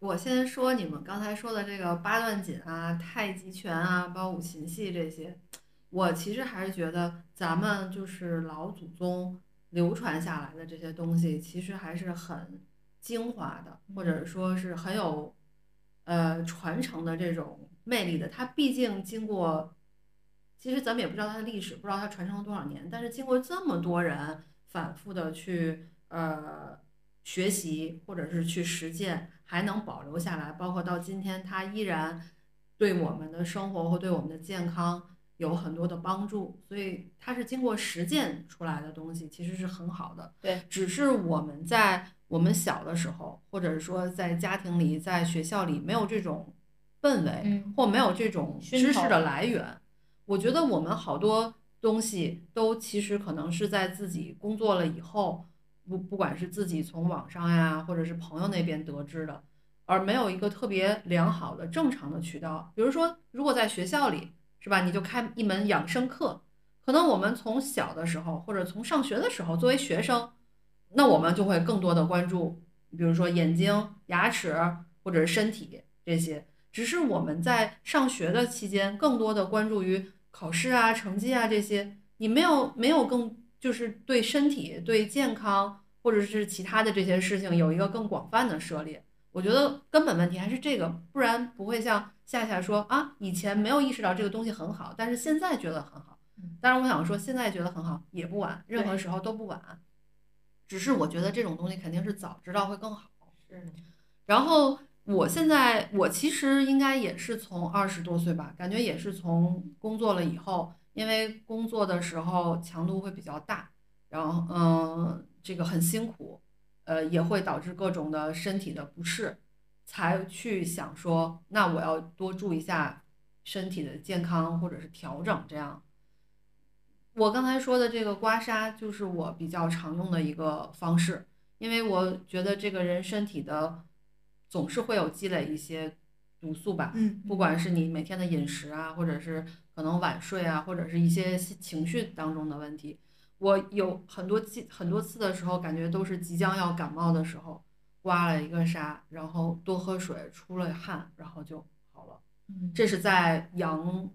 我先说你们刚才说的这个八段锦啊、太极拳啊、包括五禽戏这些，我其实还是觉得咱们就是老祖宗流传下来的这些东西，其实还是很精华的，或者说是很有呃传承的这种。魅力的，它毕竟经过，其实咱们也不知道它的历史，不知道它传承了多少年，但是经过这么多人反复的去呃学习或者是去实践，还能保留下来，包括到今天，它依然对我们的生活或对我们的健康有很多的帮助，所以它是经过实践出来的东西，其实是很好的。对，只是我们在我们小的时候，或者是说在家庭里、在学校里没有这种。氛围或没有这种知识的来源，我觉得我们好多东西都其实可能是在自己工作了以后，不不管是自己从网上呀，或者是朋友那边得知的，而没有一个特别良好的正常的渠道。比如说，如果在学校里，是吧？你就开一门养生课，可能我们从小的时候或者从上学的时候，作为学生，那我们就会更多的关注，比如说眼睛、牙齿或者是身体这些。只是我们在上学的期间，更多的关注于考试啊、成绩啊这些，你没有没有更就是对身体、对健康或者是其他的这些事情有一个更广泛的涉猎。我觉得根本问题还是这个，不然不会像夏夏说啊，以前没有意识到这个东西很好，但是现在觉得很好。当然，我想说，现在觉得很好也不晚，任何时候都不晚。只是我觉得这种东西肯定是早知道会更好。是。然后我现在，我其实应该也是从二十多岁吧，感觉也是从工作了以后，因为工作的时候强度会比较大，然后嗯，这个很辛苦，呃，也会导致各种的身体的不适，才去想说，那我要多注意一下身体的健康或者是调整这样。我刚才说的这个刮痧，就是我比较常用的一个方式，因为我觉得这个人身体的总是会有积累一些毒素吧，嗯，不管是你每天的饮食啊，或者是可能晚睡啊，或者是一些情绪当中的问题，我有很多次很多次的时候，感觉都是即将要感冒的时候，刮了一个痧，然后多喝水，出了汗，然后就好了。这是在阳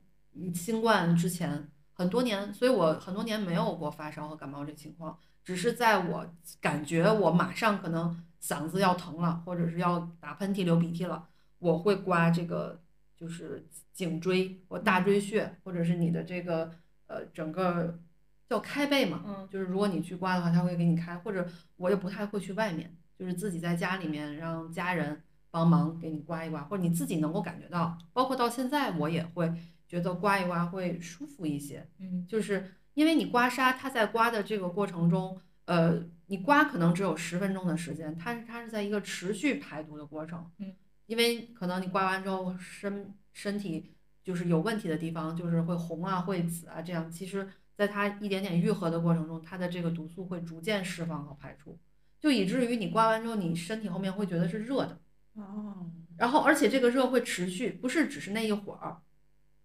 新冠之前。很多年，所以我很多年没有过发烧和感冒这情况，只是在我感觉我马上可能嗓子要疼了，或者是要打喷嚏、流鼻涕了，我会刮这个就是颈椎或大椎穴，或者是你的这个呃整个叫开背嘛，嗯，就是如果你去刮的话，他会给你开，或者我也不太会去外面，就是自己在家里面让家人帮忙给你刮一刮，或者你自己能够感觉到，包括到现在我也会。觉得刮一刮会舒服一些，嗯，就是因为你刮痧，它在刮的这个过程中，呃，你刮可能只有十分钟的时间，它是它是在一个持续排毒的过程，嗯，因为可能你刮完之后身身体就是有问题的地方，就是会红啊，会紫啊，这样，其实在它一点点愈合的过程中，它的这个毒素会逐渐释放和排出，就以至于你刮完之后，你身体后面会觉得是热的，哦，然后而且这个热会持续，不是只是那一会儿。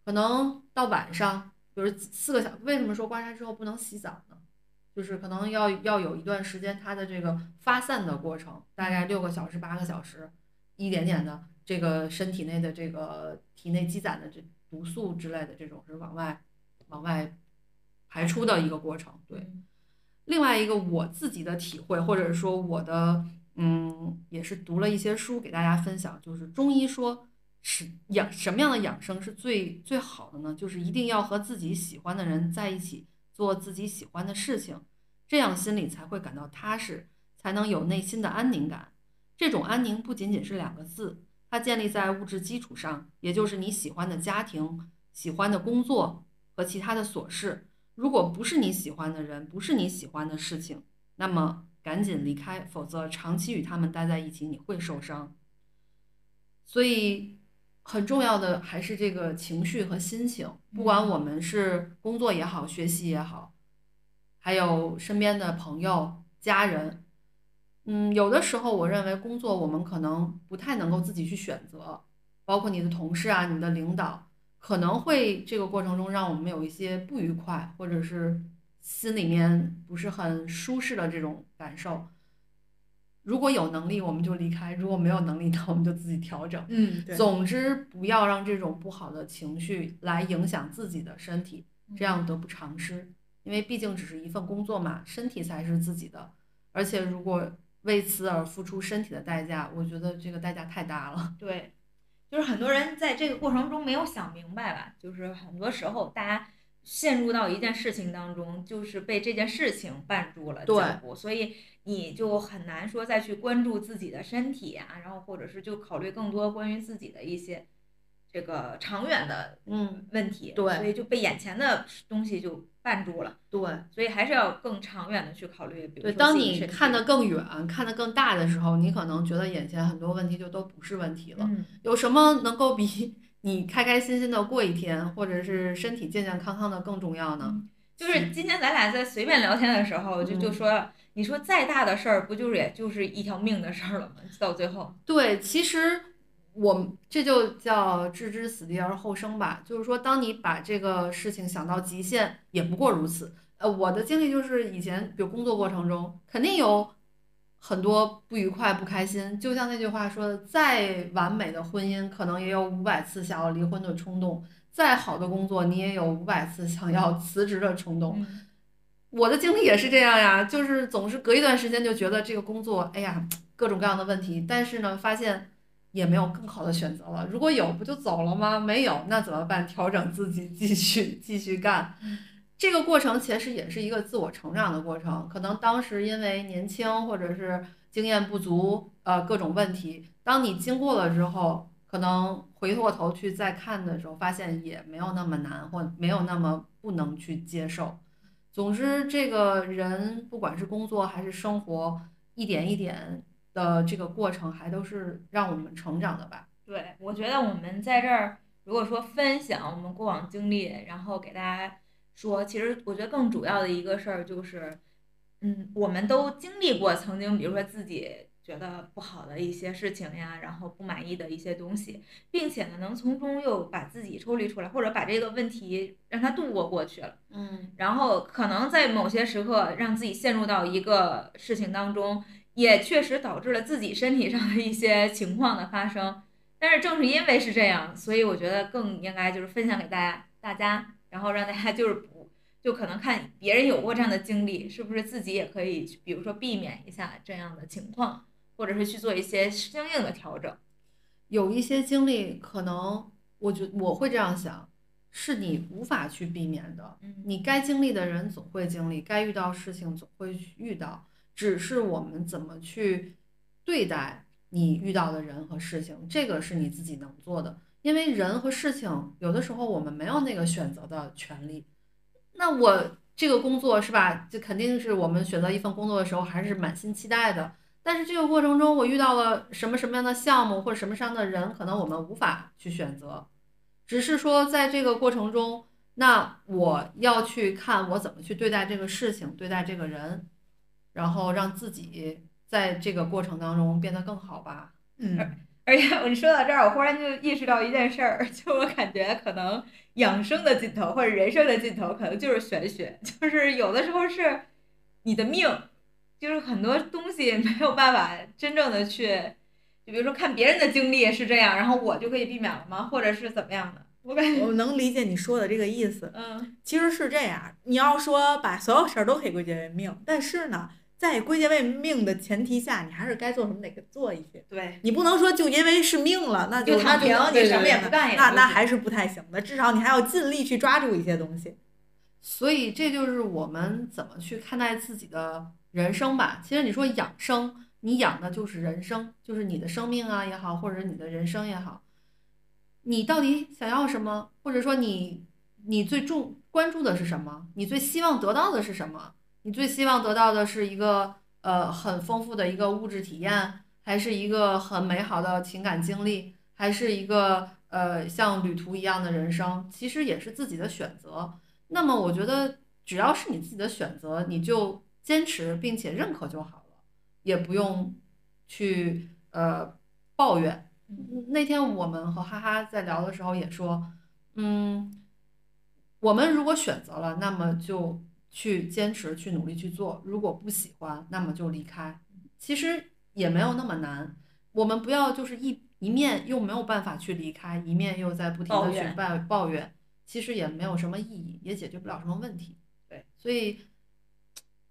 可能到晚上，比如四个小，为什么说刮痧之后不能洗澡呢？就是可能要要有一段时间它的这个发散的过程，大概六个小时、八个小时，一点点的这个身体内的这个体内积攒的这毒素之类的这种是往外往外排出的一个过程。对，另外一个我自己的体会，或者说我的嗯，也是读了一些书给大家分享，就是中医说。是养什么样的养生是最最好的呢？就是一定要和自己喜欢的人在一起，做自己喜欢的事情，这样心里才会感到踏实，才能有内心的安宁感。这种安宁不仅仅是两个字，它建立在物质基础上，也就是你喜欢的家庭、喜欢的工作和其他的琐事。如果不是你喜欢的人，不是你喜欢的事情，那么赶紧离开，否则长期与他们待在一起，你会受伤。所以。很重要的还是这个情绪和心情，不管我们是工作也好，学习也好，还有身边的朋友、家人，嗯，有的时候我认为工作我们可能不太能够自己去选择，包括你的同事啊、你的领导，可能会这个过程中让我们有一些不愉快，或者是心里面不是很舒适的这种感受。如果有能力，我们就离开；如果没有能力，(laughs) 那我们就自己调整。嗯，总之，不要让这种不好的情绪来影响自己的身体，这样得不偿失。因为毕竟只是一份工作嘛，身体才是自己的。而且，如果为此而付出身体的代价，我觉得这个代价太大了。(laughs) 对，就是很多人在这个过程中没有想明白吧？就是很多时候大家。陷入到一件事情当中，就是被这件事情绊住了脚步，所以你就很难说再去关注自己的身体啊，然后或者是就考虑更多关于自己的一些这个长远的嗯问题，对，所以就被眼前的东西就绊住了，对，所以还是要更长远的去考虑。对，当你看得更远、看得更大的时候，你可能觉得眼前很多问题就都不是问题了。有什么能够比？(laughs) 你开开心心的过一天，或者是身体健健康康的更重要呢？就是今天咱俩在随便聊天的时候，就就说，你说再大的事儿，不就是也就是一条命的事儿了吗？到最后，对，其实我这就叫置之死地而后生吧。就是说，当你把这个事情想到极限，也不过如此。呃，我的经历就是以前，比如工作过程中，肯定有。很多不愉快、不开心，就像那句话说的：“再完美的婚姻，可能也有五百次想要离婚的冲动；再好的工作，你也有五百次想要辞职的冲动。”我的经历也是这样呀，就是总是隔一段时间就觉得这个工作，哎呀，各种各样的问题，但是呢，发现也没有更好的选择了。如果有，不就走了吗？没有，那怎么办？调整自己，继续继续干。(laughs) 这个过程其实也是一个自我成长的过程。可能当时因为年轻，或者是经验不足，呃，各种问题。当你经过了之后，可能回过头去再看的时候，发现也没有那么难，或没有那么不能去接受。总之，这个人不管是工作还是生活，一点一点的这个过程，还都是让我们成长的吧。对，我觉得我们在这儿，如果说分享我们过往经历，然后给大家说，其实我觉得更主要的一个事儿就是，嗯，我们都经历过曾经，比如说自己觉得不好的一些事情呀，然后不满意的一些东西，并且呢，能从中又把自己抽离出来，或者把这个问题让它度过过去了。嗯，然后可能在某些时刻让自己陷入到一个事情当中，也确实导致了自己身体上的一些情况的发生。但是正是因为是这样，所以我觉得更应该就是分享给大家，大家，然后让大家就是不就可能看别人有过这样的经历，是不是自己也可以，比如说避免一下这样的情况，或者是去做一些相应的调整。有一些经历可能，我觉我会这样想。是你无法去避免的，你该经历的人总会经历，该遇到事情总会遇到，只是我们怎么去对待你遇到的人和事情，这个是你自己能做的。因为人和事情有的时候我们没有那个选择的权利。那我这个工作是吧？就肯定是我们选择一份工作的时候还是满心期待的。但是这个过程中我遇到了什么什么样的项目或者什么样的人，可能我们无法去选择。只是说，在这个过程中，那我要去看我怎么去对待这个事情，对待这个人，然后让自己在这个过程当中变得更好吧。嗯，而且你说到这儿，我忽然就意识到一件事儿，(laughs) 就我感觉可能养生的尽头或者人生的尽头，可能就是玄学，(laughs) 就是有的时候是你的命，就是很多东西没有办法真正的去。就比如说看别人的经历是这样，然后我就可以避免了吗？或者是怎么样的？我感觉我能理解你说的这个意思。嗯，其实是这样，你要说把所有事儿都可以归结为命，但是呢，在归结为命的前提下，你还是该做什么得做一些。对，你不能说就因为是命了，那就躺平，你什么也不干也那那还是不太行的。至少你还要尽力去抓住一些东西。所以这就是我们怎么去看待自己的人生吧。其实你说养生。你养的就是人生，就是你的生命啊也好，或者你的人生也好，你到底想要什么？或者说你你最重关注的是什么？你最希望得到的是什么？你最希望得到的是一个呃很丰富的一个物质体验，还是一个很美好的情感经历，还是一个呃像旅途一样的人生？其实也是自己的选择。那么我觉得只要是你自己的选择，你就坚持并且认可就好了。也不用去呃抱怨。那天我们和哈哈在聊的时候也说，嗯，我们如果选择了，那么就去坚持，去努力去做；如果不喜欢，那么就离开。其实也没有那么难。我们不要就是一一面又没有办法去离开，一面又在不停的去抱抱怨，其实也没有什么意义，也解决不了什么问题。对，所以。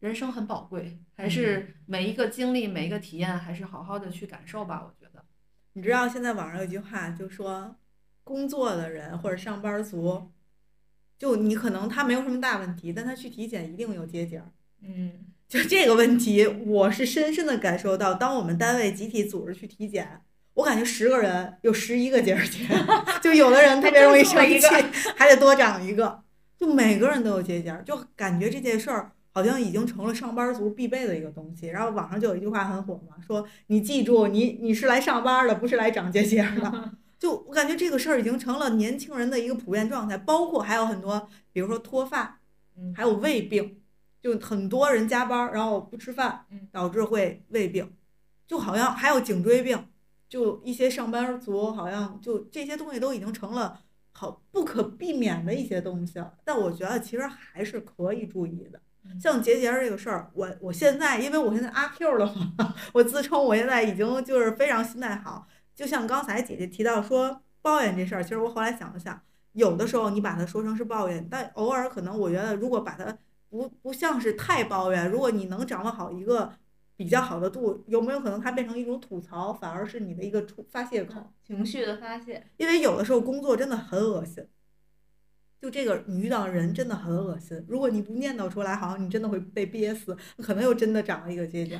人生很宝贵，还是每一个经历、每一个体验，还是好好的去感受吧。我觉得，你知道现在网上有句话，就说工作的人或者上班族，就你可能他没有什么大问题，但他去体检一定有结节。嗯，就这个问题，我是深深的感受到，当我们单位集体组织去体检，我感觉十个人有十一个结节，(laughs) 就有的人特别容易生气，(laughs) 还得多长一个，就每个人都有结节，就感觉这件事儿。好像已经成了上班族必备的一个东西，然后网上就有一句话很火嘛，说你记住，你你是来上班的，不是来长结节的。(laughs) 就我感觉这个事儿已经成了年轻人的一个普遍状态，包括还有很多，比如说脱发，还有胃病，就很多人加班然后不吃饭，导致会胃病，就好像还有颈椎病，就一些上班族好像就这些东西都已经成了好不可避免的一些东西了。但我觉得其实还是可以注意的。像结节这个事儿，我我现在因为我现在阿 Q 了嘛，(laughs) 我自称我现在已经就是非常心态好。就像刚才姐姐提到说抱怨这事儿，其实我后来想了想，有的时候你把它说成是抱怨，但偶尔可能我觉得如果把它不不像是太抱怨，如果你能掌握好一个比较好的度，有没有可能它变成一种吐槽，反而是你的一个出发泄口？情绪的发泄。因为有的时候工作真的很恶心，就这个你遇到的人真的很恶心。如果你不念叨出来，好像你真的会被憋死，可能又真的长了一个犄角。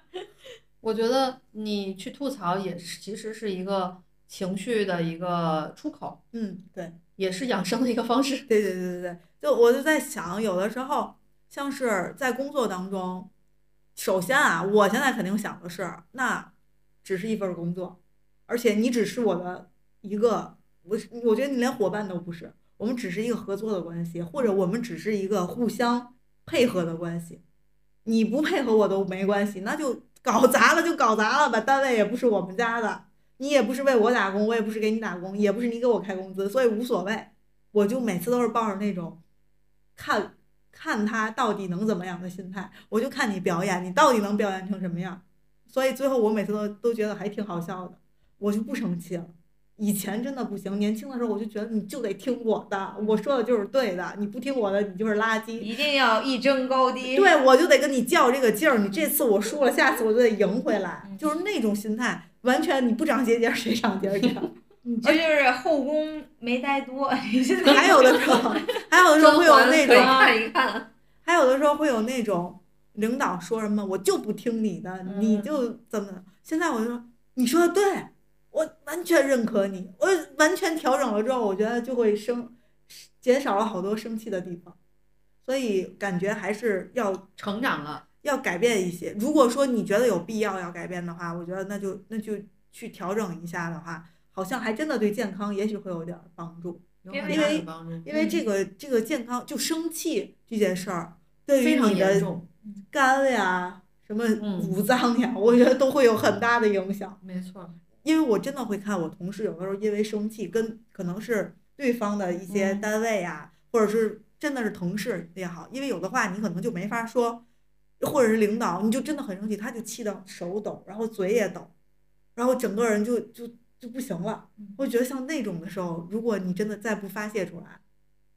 (laughs) 我觉得你去吐槽也是，其实是一个情绪的一个出口，嗯，对，也是养生的一个方式。对对对对对，就我就在想，有的时候像是在工作当中，首先啊，我现在肯定想的是，那只是一份工作，而且你只是我的一个，我我觉得你连伙伴都不是，我们只是一个合作的关系，或者我们只是一个互相配合的关系，你不配合我都没关系，那就搞砸了就搞砸了吧，单位也不是我们家的，你也不是为我打工，我也不是给你打工，也不是你给我开工资，所以无所谓，我就每次都是抱着那种看看他到底能怎么样的心态，我就看你表演，你到底能表演成什么样。所以最后我每次都都觉得还挺好笑的，我就不生气了。以前真的不行，年轻的时候我就觉得你就得听我的，我说的就是对的，你不听我的你就是垃圾。一定要一争高低。对，我就得跟你较这个劲儿，你这次我输了，下次我就得赢回来，就是那种心态，完全你不长结节谁长结节？(laughs) 你这就是后宫没待多，(laughs) 还有的时候，还有的时候会有那种，看一看。还有的时候会有那种领导说什么我就不听你的，你嗯就怎么？现在我就说你说的对，我完全认可你，我完全调整了之后，我觉得就会生减少了好多生气的地方，所以感觉还是要成长了，要改变一些。如果说你觉得有必要要改变的话，我觉得那就那就去调整一下的话，好像还真的对健康也许会有点帮助。因为因为这个这个健康就生气这件事儿，对非常于你的。肝呀、什么嗯五脏呀，我觉得都会有很大的影响。没错，因为我真的会看我同事有的时候因为生气，跟可能是对方的一些嗯单位呀，或者是真的是同事也好，因为有的话你可能就没法说，或者是领导，你就真的很生气，他就气到手抖，然后嘴也抖，然后整个人就就就不行了。我觉得像那种的时候，如果你真的再不发泄出来，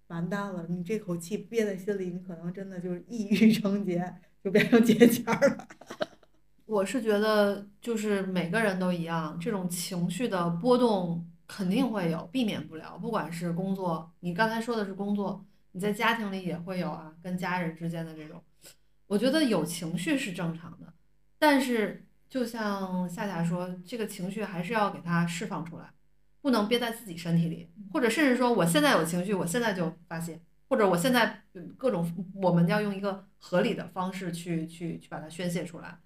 完蛋了，你这口气憋在心里，你可能真的就是抑郁 (laughs) 成结，就变成结节儿了。我是觉得就是每个人都一样，这种情绪的波动肯定会有，避免不了。不管是工作，你刚才说的是工作，你在家庭里也会有啊，跟家人之间的这种，我觉得有情绪是正常的，但是就像夏夏说，这个情绪还是要给它释放出来，不能憋在自己身体里，或者甚至说我现在有情绪，我现在就发泄，或者我现在嗯各种，我们要用一个合理的方式去去去把它宣泄出来。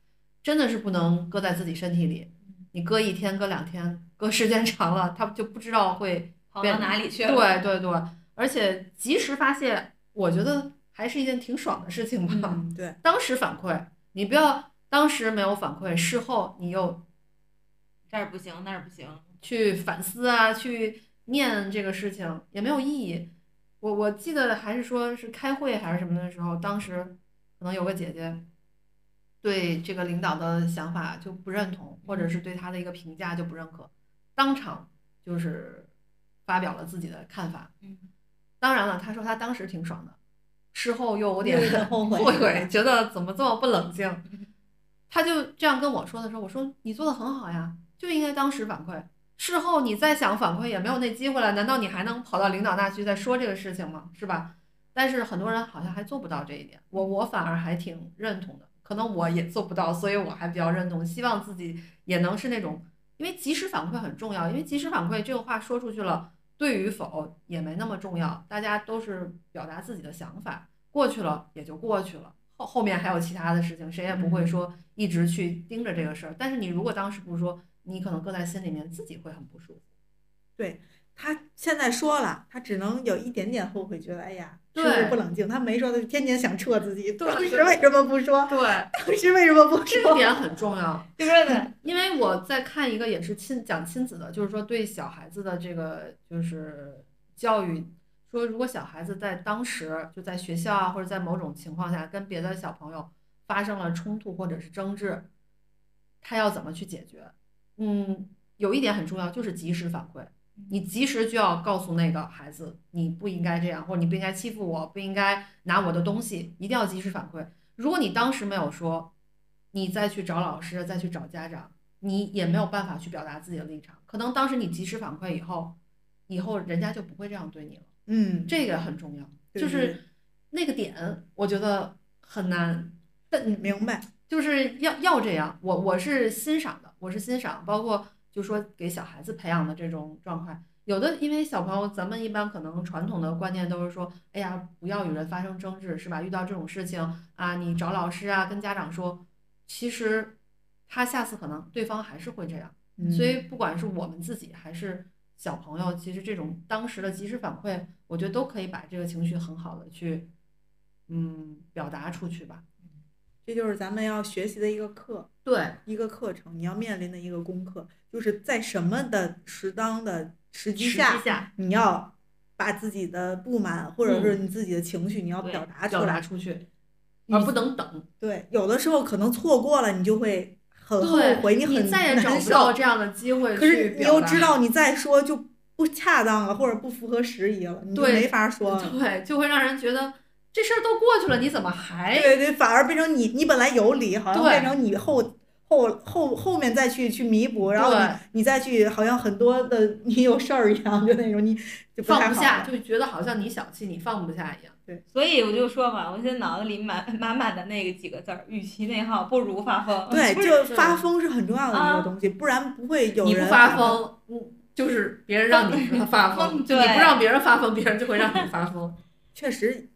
真的是不能搁在自己身体里，你搁一天、搁两天、搁时间长了，它就不知道会跑到哪里去了？对对对，而且及时发泄，我觉得还是一件挺爽的事情吧。嗯，对，当时反馈，你不要当时没有反馈，事后你又这儿不行，那儿不行。去反思啊，去念这个事情也没有意义。我我记得还是说是开会还是什么的时候，当时可能有个姐姐对这个领导的想法就不认同，或者是对他的一个评价就不认可，当场就是发表了自己的看法。嗯，当然了，他说他当时挺爽的，事后又有点后悔后悔，觉得怎么这么不冷静。(laughs) 他就这样跟我说的时候，我说你做的很好呀，就应该当时反馈。事后你再想反馈也没有那机会了，难道你还能跑到领导那去再说这个事情吗？是吧？但是很多人好像还做不到这一点，我我反而还挺认同的，可能我也做不到，所以我还比较认同，希望自己也能是那种，因为及时反馈很重要，因为及时反馈这个话说出去了，对与否也没那么重要，大家都是表达自己的想法，过去了也就过去了，后后面还有其他的事情，谁也不会说一直去盯着这个事儿，但是你如果当时不说，你可能搁在心里面自己会很不舒服。他现在说了，他只能有一点点后悔，觉得哎呀，是不是不冷静？他没说，他天天想撤自己。当时为什么不说？对，当时为什么不说？这个点很重要。(laughs) 对不对？(laughs) 因为我在看一个也是亲讲亲子的，就是说对小孩子的这个就是教育，说如果小孩子在当时就在学校啊或者在某种情况下跟别的小朋友发生了冲突或者是争执，他要怎么去解决？嗯，有一点很重要，就是及时反馈。你及时就要告诉那个孩子，你不应该这样，或者你不应该欺负我，不应该拿我的东西，一定要及时反馈。如果你当时没有说，你再去找老师，再去找家长，你也没有办法去表达自己的立场。可能当时你及时反馈以后，以后人家就不会这样对你了。嗯，这个很重要，就是那个点，我觉得很难，但你明白。就是要要这样。我我是欣赏的，我是欣赏，包括就说给小孩子培养的这种状态。有的因为小朋友，咱们一般可能传统的观念都是说，哎呀，不要与人发生争执，是吧？遇到这种事情啊，你找老师啊，跟家长说。其实他下次可能对方还是会这样，嗯所以不管是我们自己还是小朋友，其实这种当时的及时反馈，我觉得都可以把这个情绪很好的去，嗯，表达出去吧。这就是咱们要学习的一个课，对，一个课程，你要面临的一个功课，就是在什么的适当的时机下，你要把自己的不满或者是你自己的情绪，你要表达出表达来。出去，你而不能等。对，有的时候可能错过了，你就会很后，悔，你很再也找难不到受。这样的机会可是你又知道你再说就不恰当了，或者不符合时宜了，你就没法说了。对，就会让人觉得这事儿都过去了，你怎么还对对，反而变成你，你本来有理，好像对变成你后后后后面再去去弥补，然后你你再去，好像很多的你有事儿一样，就那种你就不放不下，就觉得好像你小气，你放不下一样。对所以我就说嘛，我现在脑子里满满满的那个几个字儿，与其内耗，不如发疯。对，就发疯是很重要的一啊个东西，不然不会有人你不发。疯，嗯，就是别人让你 (laughs) 发疯；对你不让别人发疯，别人就会让你发疯。确实，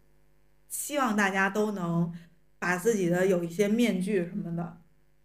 希望大家都能把自己的有一些面具什么的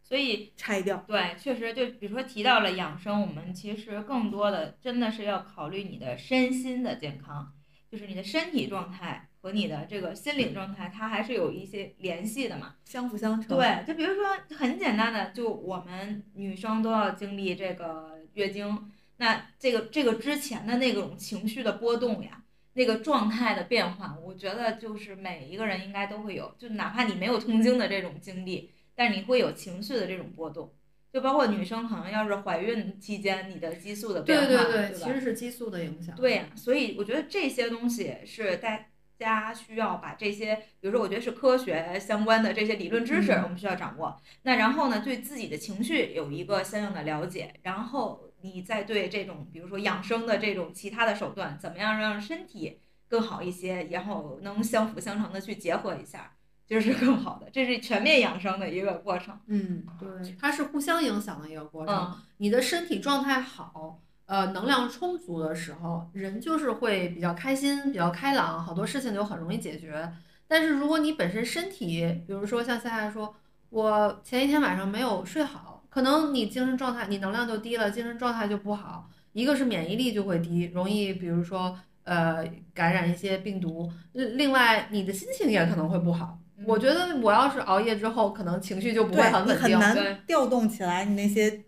所以拆掉。对，确实就比如说提到了养生，我们其实更多的真的是要考虑你的身心的健康，就是你的身体状态和你的这个心理状态，它还是有一些联系的嘛。相辅相成。，对，就比如说很简单的，就我们女生都要经历这个月经，那这个这个之前的那种情绪的波动呀，那个状态的变化，我觉得就是每一个人应该都会有，就哪怕你没有痛经的这种经历，但是你会有情绪的这种波动。就包括女生可能要是怀孕期间你的激素的变化，对对对，吧其实是激素的影响。对呀、所以我觉得这些东西是大家需要把这些，比如说我觉得是科学相关的这些理论知识，嗯我们需要掌握。那然后呢，对自己的情绪有一个相应的了解，然后你再对这种比如说养生的这种其他的手段，怎么样让身体更好一些，然后能相辅相成的去结合一下，就是更好的。这是全面养生的一个过程。嗯，对，它是互相影响的一个过程。嗯，你的身体状态好，呃，能量充足的时候，人就是会比较开心、比较开朗，好多事情就很容易解决。但是如果你本身身体，比如说像夏夏说，我前一天晚上没有睡好，可能你精神状态、你能量就低了，精神状态就不好。一个是免疫力就会低，容易比如说呃感染一些病毒，另另外你的心情也可能会不好。我觉得我要是熬夜之后，可能情绪就不会很很稳定。对难调动起来你那些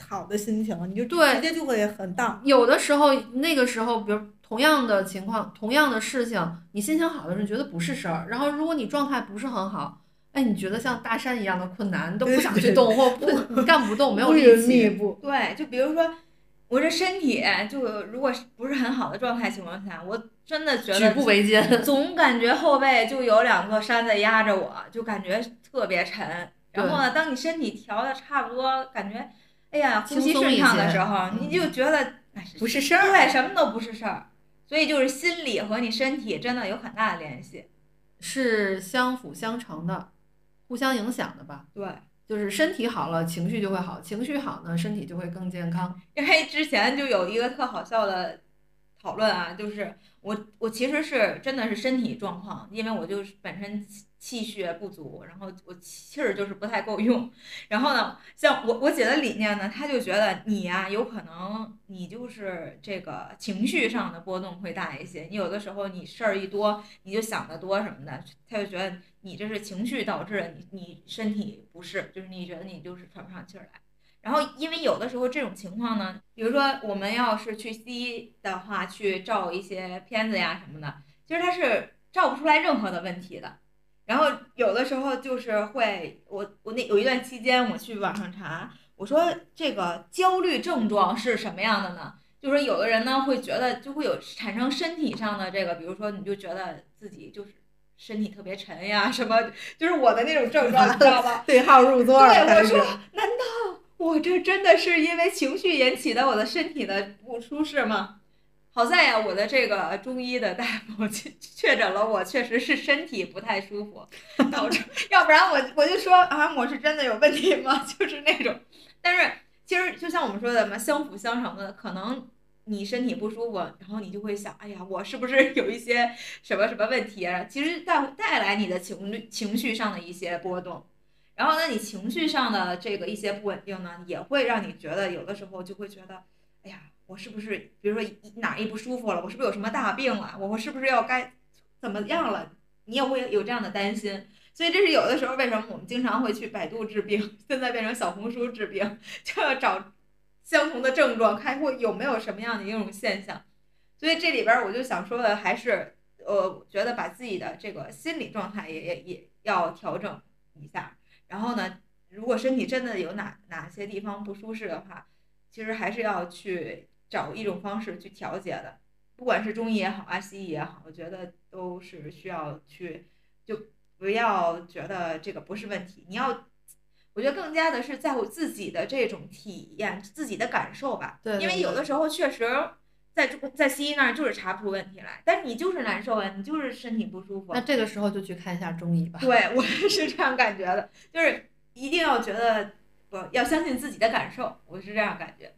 好的心情，你就对直接就会很荡。有的时候，那个时候，比如同样的情况，同样的事情，你心情好的时候觉得不是事儿，然后如果你状态不是很好，哎，你觉得像大山一样的困难，你都不想去动，或不 (laughs) 你干不动，没有力气。对，就比如说我这身体就如果不是很好的状态情况下，我真的觉举得步维艰，总感觉后背就有两座山在压着我，就感觉特别沉。然后呢，当你身体调的差不多，感觉哎呀呼吸顺畅的时候，你就觉得哎不是事儿。对，什么都不是事儿。所以就是心理和你身体真的有很大的联系。是相辅相成的，互相影响的吧。对，就是身体好了，情绪就会好；情绪好呢，身体就会更健康。因为之前就有一个特好笑的讨论啊，就是我我其实是真的是身体状况，因为我就是本身气血不足，然后我气儿就是不太够用。(laughs) 然后呢，像我我姐的理念呢，她就觉得你呀、有可能你就是这个情绪上的波动会大一些。你有的时候你事儿一多，你就想得多什么的，她就觉得你这是情绪导致的，你你身体不适，就是你觉得你就是喘不上气儿来。然后，因为有的时候这种情况呢，比如说我们要是去西医的话，去照一些片子呀什么的，其实它是照不出来任何的问题的。然后有的时候就是会，我我那有一段期间我去网上查，我说这个焦虑症状是什么样的呢？就是说有的人呢会觉得就会有产生身体上的这个，比如说你就觉得自己就是身体特别沉呀，什么就是我的那种症状，你知道吗？(laughs) 对号入座对，我说，难道我这真的是因为情绪引起的我的身体的不舒适吗？好在呀，我的这个中医的大夫 (laughs) 确确诊了我确实是身体不太舒服，导致，(laughs) 要不然我我就说啊，我是真的有问题吗？(laughs) 就是那种，但是其实就像我们说的嘛，相辅相成的，可能你身体不舒服，然后你就会想，哎呀，我是不是有一些什么什么问题啊？其实带带来你的情绪情绪上的一些波动。然后呢，你情绪上的这个一些不稳定呢，也会让你觉得有的时候就会觉得，哎呀，我是不是比如说哪一不舒服了，我是不是有什么大病了，我我是不是要该怎么样了？你也会有这样的担心。所以这是有的时候为什么我们经常会去百度治病，现在变成小红书治病，就要找相同的症状，看会有没有什么样的一种现象。所以这里边我就想说的还是，呃，觉得把自己的这个心理状态也也也要调整一下。然后呢，如果身体真的有哪哪些地方不舒适的话，其实还是要去找一种方式去调节的，不管是中医也好啊，西医也好，我觉得都是需要去，就不要觉得这个不是问题，你要，我觉得更加的是在乎自己的这种体验、自己的感受吧，对对因为有的时候确实。在中在西医那儿就是查不出问题来，但是你就是难受啊，你就是身体不舒服。那这个时候就去看一下中医吧。对，我是这样感觉的，就是一定要觉得不要相信自己的感受，我是这样感觉。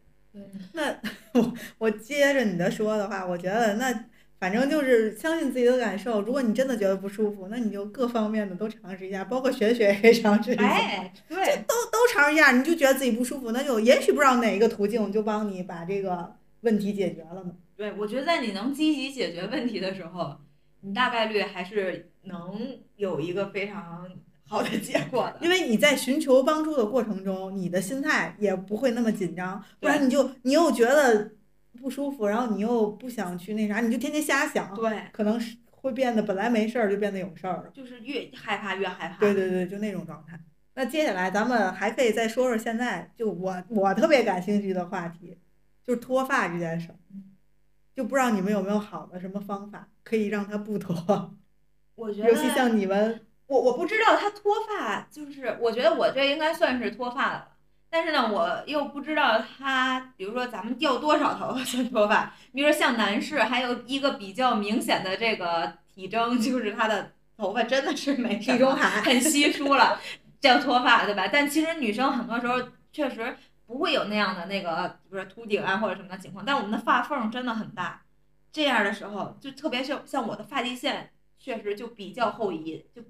那 (laughs) 我我接着你的说的话，我觉得那反正就是相信自己的感受。如果你真的觉得不舒服，那你就各方面的都尝试一下，包括玄学也可 (laughs) 以尝试一下。哎，对，都都尝试一下，你就觉得自己不舒服，那就也许不知道哪一个途径就帮你把这个问题解决了呢。对，我觉得在你能积极解决问题的时候，你大概率还是能有一个非常好的结果的。因为你在寻求帮助的过程中，你的心态也不会那么紧张，不然你就你又觉得不舒服，然后你又不想去那啥，你就天天瞎想，对，可能是会变得本来没事儿就变得有事儿了。就是越害怕越害怕。对对对，就那种状态。那接下来咱们还可以再说说现在就我我特别感兴趣的话题，就是脱发这件事儿。就不知道你们有没有好的什么方法可以让它不脱，我觉得，尤其像你们，我我不知道他脱发，就是我觉得我这应该算是脱发了。但是呢，我又不知道他，比如说咱们掉多少头发 (laughs) 算脱发。比如说像男士，还有一个比较明显的这个体征，就是他的头发真的是没地中海很稀疏了，叫脱发，对吧？但其实女生很多时候确实不会有那样的那个，比如说秃顶啊或者什么的情况，但我们的发缝真的很大，这样的时候就特别像像我的发际线确实就比较后移，就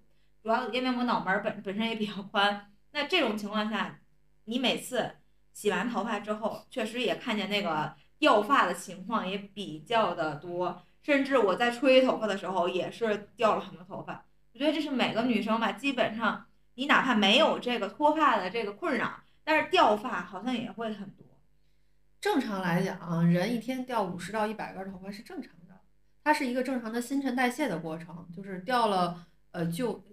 主要因为我脑门儿本本身也比较宽，那这种情况下，你每次洗完头发之后，确实也看见那个掉发的情况也比较的多，甚至我在吹头发的时候也是掉了很多头发。我觉得这是每个女生吧，基本上你哪怕没有这个脱发的这个困扰，但是掉发好像也会很多。正常来讲，人一天掉五十到一百根头发是正常的，它是一个正常的新陈代谢的过程，就是掉了呃就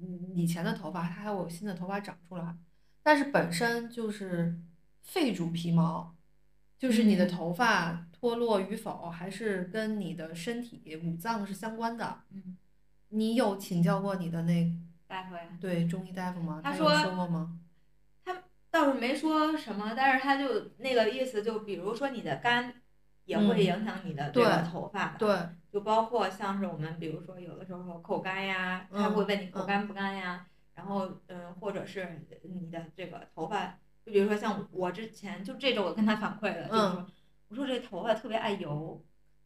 嗯以前的头发，它还有新的头发长出来。但是本身就是肺主皮毛，就是你的嗯头发脱落与否，还是跟你的身体五脏是相关的。嗯，你有请教过你的那大夫呀，对中医大夫吗？他说说过吗？他倒是没说什么，但是他就那个意思，就比如说你的肝也会嗯影响你的这个头发的。对，就包括像是我们，比如说有的时候口干呀，他嗯会问你口嗯干不干呀，然后嗯，或者是你的这个头发，就比如说像我之前就这周我跟他反馈的，就是嗯说我说这头发特别爱油，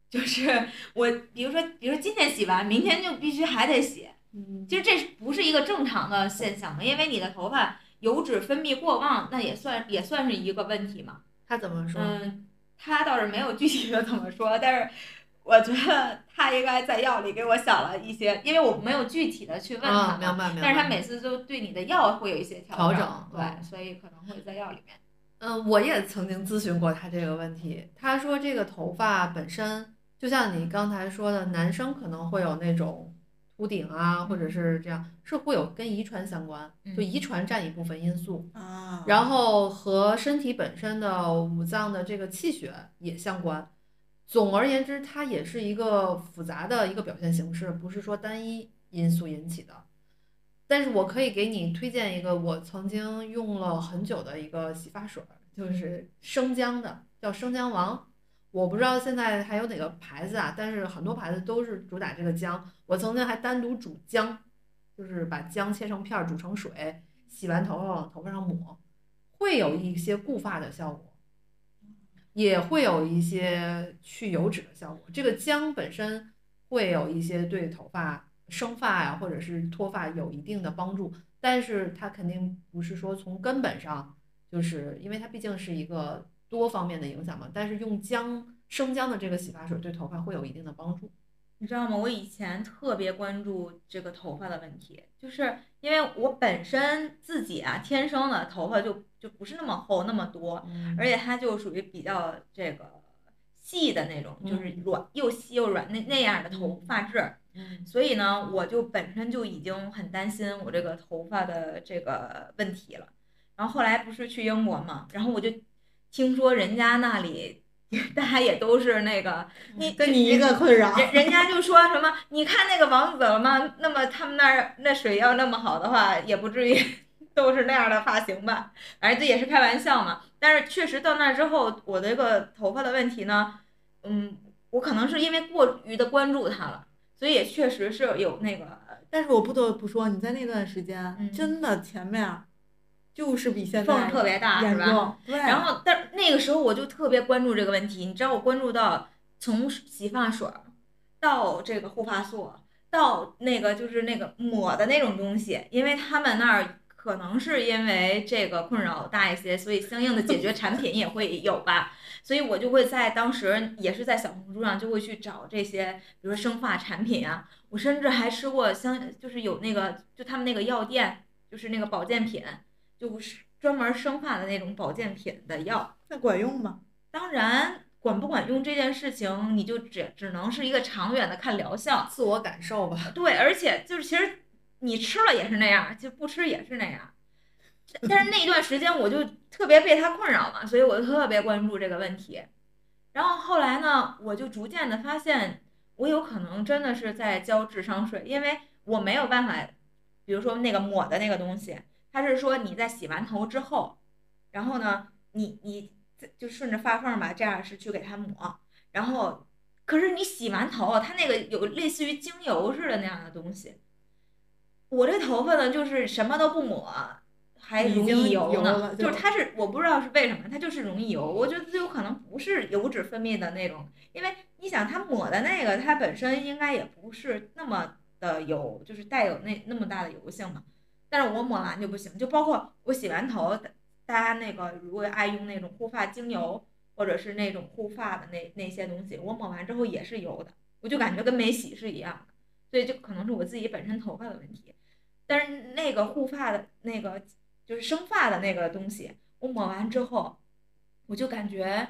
就是我比如说比如说今天洗完，明天就必须还得洗，嗯，其实这不是一个正常的现象嘛，因为你的头发油脂分泌过旺，那也算也算是一个问题嘛。他怎么说？嗯，他倒是没有具体的怎么说，但是我觉得他应该在药里给我想了一些，因为我没有具体的去问他啊，明白明白。但是他每次都对你的药会有一些调调整，对，嗯所以可能会在药里面。嗯，我也曾经咨询过他这个问题。他说这个头发本身，就像你刚才说的，男生可能会有那种秃顶啊，或者是这样，是会有跟遗传相关，就嗯遗传占一部分因素，啊，然后和身体本身的五脏的这个气血也相关。总而言之，它也是一个复杂的一个表现形式，不是说单一因素引起的。但是我可以给你推荐一个我曾经用了很久的一个洗发水儿，就是生姜的，叫生姜王。我不知道现在还有哪个牌子啊，但是很多牌子都是主打这个姜。我曾经还单独煮姜，就是把姜切成片儿煮成水，洗完头发往头发上抹，会有一些固发的效果，也会有一些去油脂的效果。这个姜本身会有一些对头发生发呀，或者是脱发有一定的帮助，但是它肯定不是说从根本上，就是因为它毕竟是一个多方面的影响嘛。但是用姜生姜的这个洗发水对头发会有一定的帮助。你知道吗？我以前特别关注这个头发的问题，就是因为我本身自己啊，天生的头发就就不是那么厚那么多，而且它就属于比较这个细的那种，就是软又细又软那那样的头发质。嗯所以呢，我就本身就已经很担心我这个头发的这个问题了。然后后来不是去英国嘛，然后我就听说人家那里 (laughs) 大家也都是那个你跟你一个困扰。人人家就说什么，你看那个王子了吗？那么他们那儿那水要那么好的话，也不至于 (laughs) 都是那样的发型吧？反正这也是开玩笑嘛。但是确实到那儿之后，我这个头发的问题呢，嗯，我可能是因为过于的关注它了，所以也确实是有那个，但是我不得不说，你在那段时间、嗯真的前面就是比现在缝儿特别大，是吧？对，然后，但是那个时候我就特别关注这个问题，你知道我关注到从洗发水到这个护发素，到那个就是那个抹的那种东西，因为他们那儿可能是因为这个困扰大一些，所以相应的解决产品也会有吧。所以我就会在当时也是在小红书上就会去找这些，比如说生发产品啊，我甚至还吃过相就是有那个就他们那个药店，就是那个保健品，就是专门生发的那种保健品的药。那管用吗？当然，管不管用这件事情，你就只只能是一个长远的看疗效。自我感受吧。对，而且就是其实你吃了也是那样，就不吃也是那样。但是那一段时间我就特别被它困扰嘛，所以我就特别关注这个问题。然后后来呢，我就逐渐的发现，我有可能真的是在交智商税，因为我没有办法，比如说那个抹的那个东西，它是说你在洗完头之后，然后呢，你你就顺着发缝吧，这样是去给它抹，然后可是你洗完头，它那个有类似于精油似的那样的东西。我这头发呢，就是什么都不抹，还容易油呢。油就就是它是我不知道是为什么，它就是容易油。我觉得这有可能不是油脂分泌的那种，因为你想它抹的那个，它本身应该也不是那么的油，就是带有那那么大的油性嘛。但是我抹完就不行，就包括我洗完头，大家那个如果爱用那种护发精油，或者是那种护发的那那些东西，我抹完之后也是油的，我就感觉跟没洗是一样的，所以就可能是我自己本身头发的问题。但是那个护发的那个就是生发的那个东西，我抹完之后，我就感觉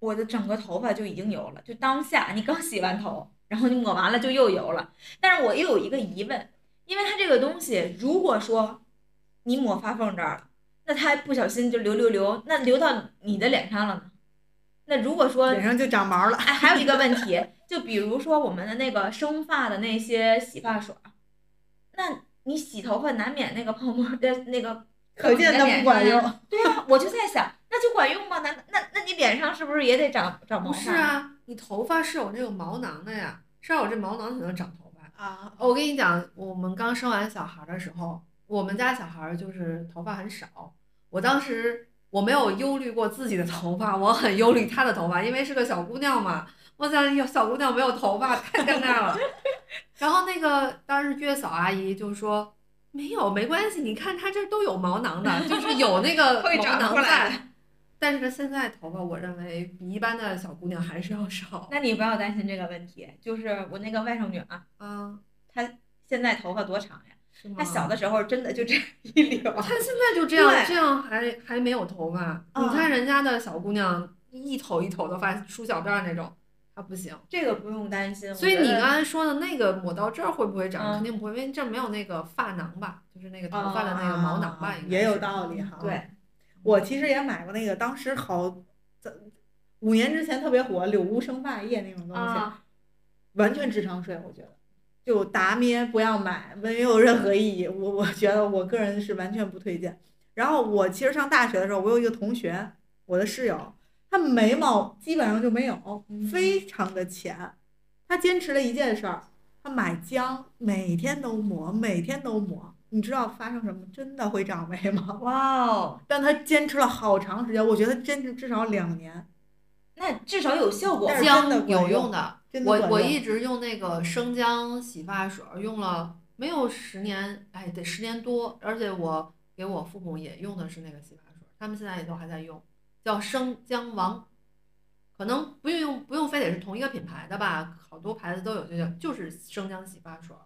我的整个头发就已经油了，就当下你刚洗完头，然后你抹完了就又油了。但是我又有一个疑问，因为它这个东西，如果说你抹发缝这儿了，那它不小心就流流流，那流到你的脸上了呢？那如果说脸上就长毛了。哎，还有一个问题，就比如说我们的那个生发的那些洗发水，那你洗头发难免那个泡沫的那个可见它不管用。对啊，我就在想，那就管用吗？那那那你脸上是不是也得长长毛不？是啊，你头发是有那个毛囊的呀，是要有这毛囊才能长头发。啊，我跟你讲，我们刚生完小孩的时候，我们家小孩就是头发很少。我当时我没有忧虑过自己的头发，我很忧虑她的头发，因为是个小姑娘嘛。我想有小姑娘没有头发太尴尬了。(laughs) 然后那个当时月嫂阿姨就说没有没关系，你看她这都有毛囊的，就是有那个会毛囊在。但是现在头发，我认为比一般的小姑娘还是要少。那你不要担心这个问题，就是我那个外甥女啊，啊，她现在头发多长呀？她小的时候真的就这样一绺。她现在就这样，这样还还没有头发。嗯你看人家的小姑娘一头一头的发，梳小辫儿那种，她不行。这个不用担心。所以你刚才说的那个抹到这儿会不会长？嗯肯定不会，因为这儿没有那个发囊吧，就是那个头发的那个毛囊吧，啊应该也有道理哈。对，我其实也买过那个，当时好，在五年之前特别火柳屋生发液那种东西，啊，完全智商税，我觉得，就达咩不要买，没有任何意义。我我觉得我个人是完全不推荐。然后我其实上大学的时候，我有一个同学，我的室友，他眉毛基本上就没有，非常的浅。他坚持了一件事儿，他买姜，每天都抹，每天都抹。你知道发生什么？真的会长霉吗。(laughs) 哇哦，但他坚持了好长时间，我觉得坚持至少两年。那至少有效果。但是真的姜有用用的，的我我一直用那个生姜洗发水，用了没有十年，哎，得十年多，而且我给我父母也用的是那个洗发水，他们现在也都还在用，叫生姜王。可能不用不用非得是同一个品牌的吧，好多牌子都有，就叫就是生姜洗发水儿，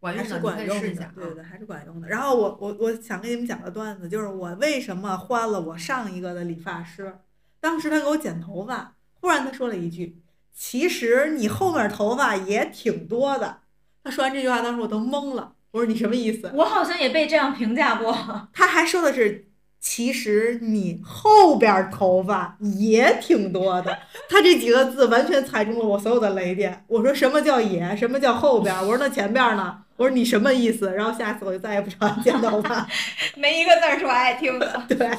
管还是用的，可以管用的，试一下啊。对对对，还是管用的。然后我我我想跟你们讲个段子，就是我为什么换了我上一个的理发师，当时他给我剪头发，忽然他说了一句：“其实你后面头发也挺多的。”他说完这句话，当时我都懵了，我说你什么意思？我好像也被这样评价过。他还说的是。其实你后边头发也挺多的，他这几个字完全踩中了我所有的雷点。我说什么叫也，什么叫后边？我说那前边呢？我说你什么意思？然后下次我就再也不找你剪头发。(laughs) 没一个字儿是我爱听的。对，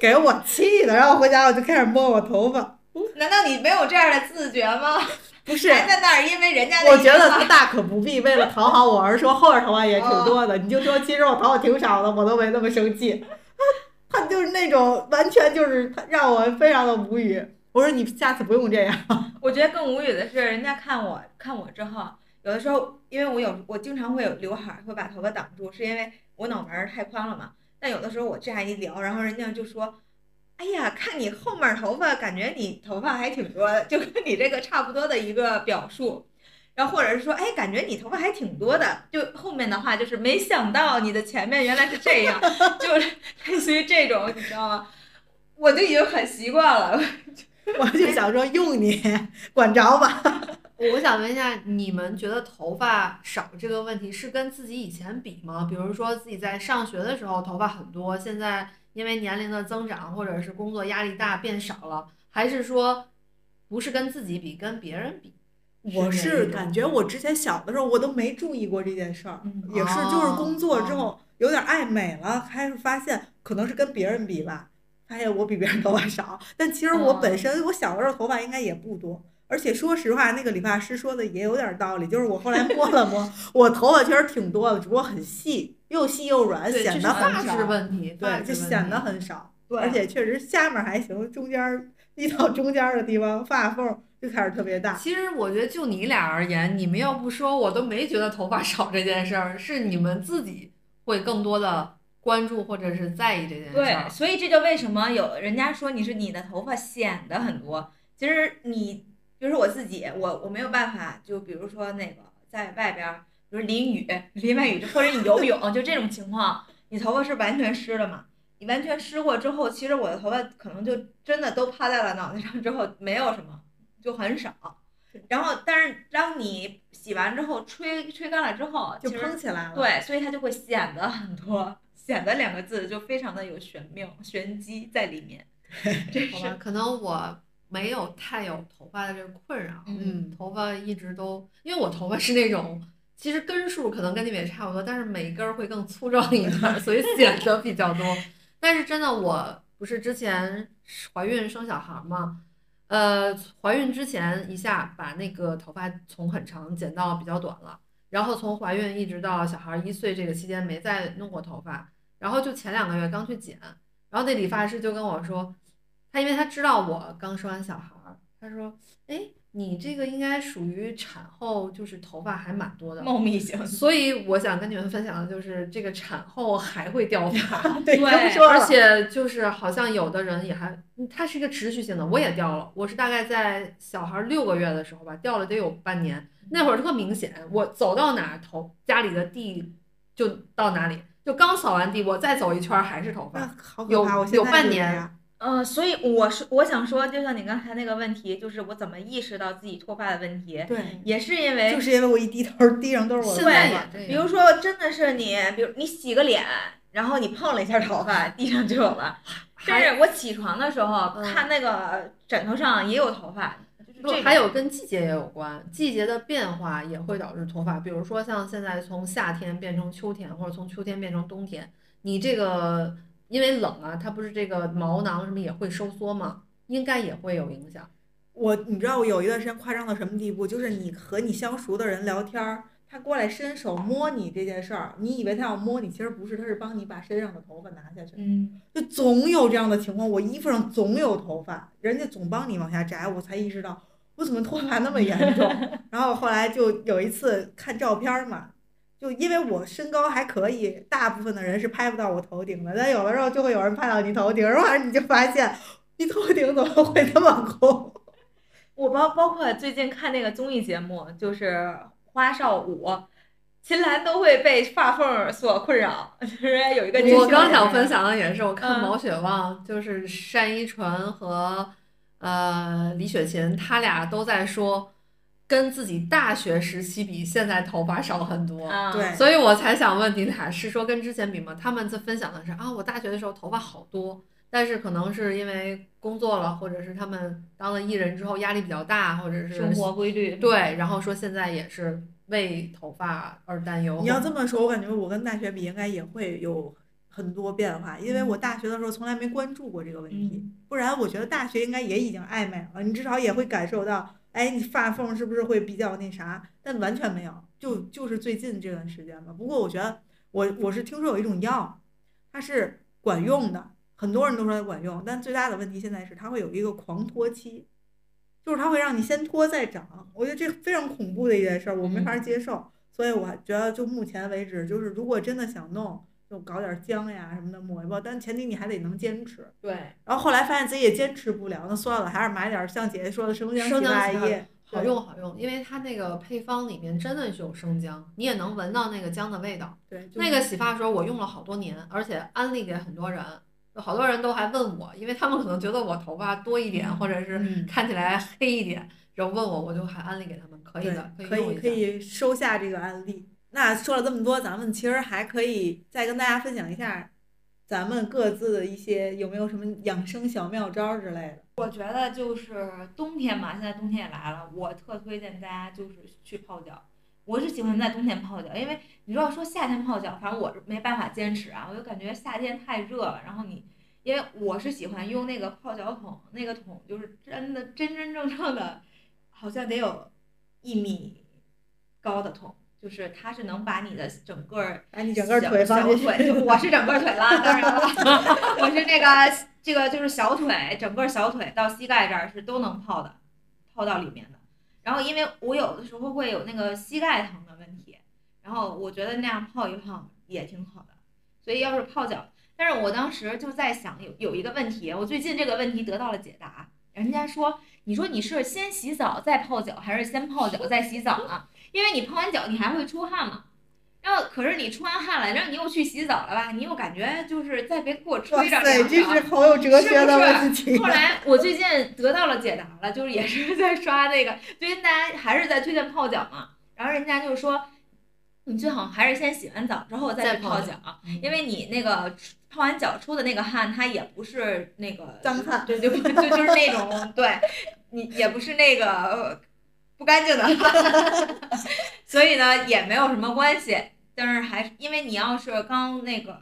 给我气的。然后回家我就开始摸我头发。(laughs) 难道你没有这样的自觉吗？不是，还在那儿因为人家的我觉得他大可不必为了讨好我而说后边头发也挺多的。你就说其实我头发挺少的，我都没那么生气。他就是那种完全就是他让我非常的无语。我说你下次不用这样。(laughs) 我觉得更无语的是，人家看我看我之后，有的时候因为我有我经常会有刘海，会把头发挡住，是因为我脑门太宽了嘛。但有的时候我这样一聊，然后人家就说：“哎呀，看你后面头发，感觉你头发还挺多，就跟你这个差不多的一个表述。”然后或者是说，哎，感觉你头发还挺多的，就后面的话就是没想到你的前面原来是这样，(laughs) 就是类似于这种，你知道吗？我就已经很习惯了。我就想说用你管着吧。(laughs) 我想问一下，你们觉得头发少这个问题是跟自己以前比吗？比如说自己在上学的时候头发很多，现在因为年龄的增长或者是工作压力大变少了，还是说不是跟自己比，跟别人比？我是感觉我之前小的时候我都没注意过这件事儿，嗯也是就是工作之哦后有点爱美了，开始发现可能是跟别人比吧，发现我比别人 (laughs) 头发少，但其实我哦本身我小的时候头发应该也不多。而且说实话，那个理发师说的也有点道理，就是我后来摸了摸，(laughs) 我头发确实挺多的，只不过很细，又细又软，显得发很少质。问题，对，就显得很少。对而且确实下面还行，中间一到中间的地方，发缝就开始特别大。其实我觉得就你俩而言，你们要不说，我都没觉得头发少这件事儿，是你们自己会更多的关注或者是在意这件事对，所以这就为什么有人家说你是你的头发显得很多。其实你，比如说我自己，我我没有办法，就比如说那个在外边，比如淋雨、(laughs) 淋完雨或者你游泳，就这种情况，你头发是完全湿了嘛？你完全湿过之后，其实我的头发可能就真的都趴在了脑袋上之后，没有什么，就很少。然后，但是当你洗完之后吹吹干了之后，就蓬起来了。，对，所以它就会显得很多，显得两个字就非常的有玄妙、玄机在里面。(laughs) 这是好吧，可能我没有太有头发的这个困扰，嗯头发一直都，因为我头发是那种，其实根数可能跟你们也差不多，但是每一根儿会更粗壮一点儿，所以显得比较多。(laughs) 但是真的，我不是之前怀孕生小孩儿嘛，呃，怀孕之前一下把那个头发从很长剪到比较短了，然后从怀孕一直到小孩一岁这个期间没再弄过头发，然后就前两个月刚去剪，然后那理发师就跟我说，他因为他知道我刚生完小孩，他说，哎，你这个应该属于产后，就是头发还蛮多的。茂密型。所以我想跟你们分享的就是，这个产后还会掉发，(laughs) 对。而且就是好像有的人也还，嗯它是一个持续性的，我也掉了，我是大概在小孩六个月的时候吧，掉了得有半年，那会儿特明显，我走到哪儿头家里的地就到哪里，就刚扫完地，我再走一圈儿还是头发，有好可怕！我现有半年样嗯、所以我是我想说，就像你刚才那个问题，就是我怎么意识到自己脱发的问题，对，也是因为就是因为我一低头，地上都是我的头发。比如说，真的是你，比如你洗个脸，然后你碰了一下头发，地上就有了。甚还至我起床的时候嗯看那个枕头上也有头发，这还有跟季节也有关，季节的变化也会导致脱发。比如说像现在从夏天变成秋天，或者从秋天变成冬天，你这个因为冷啊，它不是这个毛囊什么也会收缩吗？应该也会有影响。我你知道我有一段时间夸张到什么地步？就是你和你相熟的人聊天儿，他过来伸手摸你这件事儿，你以为他要摸你，其实不是，他是帮你把身上的头发拿下去。嗯，就总有这样的情况，我衣服上总有头发，人家总帮你往下摘，我才意识到我怎么脱发那么严重。(laughs) 然后后来就有一次看照片嘛，就因为我身高还可以，大部分的人是拍不到我头顶的，但有的时候就会有人拍到你头顶，然后你就发现你头顶怎么会那么空？(laughs) 我包包括最近看那个综艺节目，就是花少五，秦岚都会被发缝所困扰。(laughs) 就是有一个我刚想分，享的也是，我看嗯毛血旺，就是单依纯和呃李雪琴，他俩都在说，跟自己大学时期比，现在头发少很多。啊，对所以我才想问你俩，是说跟之前比吗？他们在分享的是啊，我大学的时候头发好多，但是可能是因为工作了，或者是他们当了艺人之后压力比较大，或者是生活规律，对，然后说现在也是为头发而担忧。你要这么说，我感觉我跟大学比应该也会有很多变化，因为我大学的时候从来没关注过这个问题，嗯不然我觉得大学应该也已经暧昧了，你至少也会感受到，哎，你发缝是不是会比较那啥？但完全没有，就就是最近这段时间吧。不过我觉得我我是听说有一种药，它是管用的，很多人都说它管用，但最大的问题现在是它会有一个狂脱期。就是它会让你先脱再长，我觉得这非常恐怖的一件事，我没法接受。所以我觉得，就目前为止，就是如果真的想弄，就搞点姜呀什么的抹一抹，但前提你还得能坚持。对，然后后来发现自己也坚持不了，那算了，还是买点儿像姐姐说的生姜洗发液，好用好用，因为它那个配方里面真的是有生姜，你也能闻到那个姜的味道。对，那个洗发水我用了好多年，而且安利给很多人，有好多人都还问我，因为他们可能觉得我头发多一点，或者是嗯看起来黑一点，然后问我，我就还安利给他们，可以的，可以可以收下这个案例。那说了这么多，咱们其实还可以再跟大家分享一下，咱们各自的一些有没有什么养生小妙招之类的。我觉得就是冬天嘛，现在冬天也来了，我特推荐大家就是去泡脚。我是喜欢在冬天泡脚，因为你知道说夏天泡脚，反正我是没办法坚持啊，我就感觉夏天太热了。然后你，因为我是喜欢用那个泡脚桶，那个桶就是真的真真正正的，好像得有一米高的桶，就是它是能把你的整个儿把你整个腿放进去，小腿，我是整个腿了，当然了，(laughs) 我是这个这个就是小腿，整个小腿到膝盖这儿是都能泡的，泡到里面的。然后因为我有的时候会有那个膝盖疼的问题，然后我觉得那样泡一泡也挺好的。所以要是泡脚，但是我当时就在想有有一个问题，我最近这个问题得到了解答。人家说，你说你是先洗澡再泡脚，还是先泡脚再洗澡呢？因为你泡完脚你还会出汗嘛。然后可是你出完汗了，然后你又去洗澡了吧？你又感觉就是再别给我哇吹着塞，凉这是着。好有哲学的是不是问题。后来我最近得到了解答了，就是也是在刷那个，最近大家还是在推荐泡脚嘛，然后人家就说，你最好还是先洗完澡之后再去泡脚脚，因为你那个泡完脚出的那个汗，它也不是那个脏汗对对对，就就是那种对，你也不是那个呃不干净的汗，(laughs) 所以呢也没有什么关系。但是还是因为你要是刚那个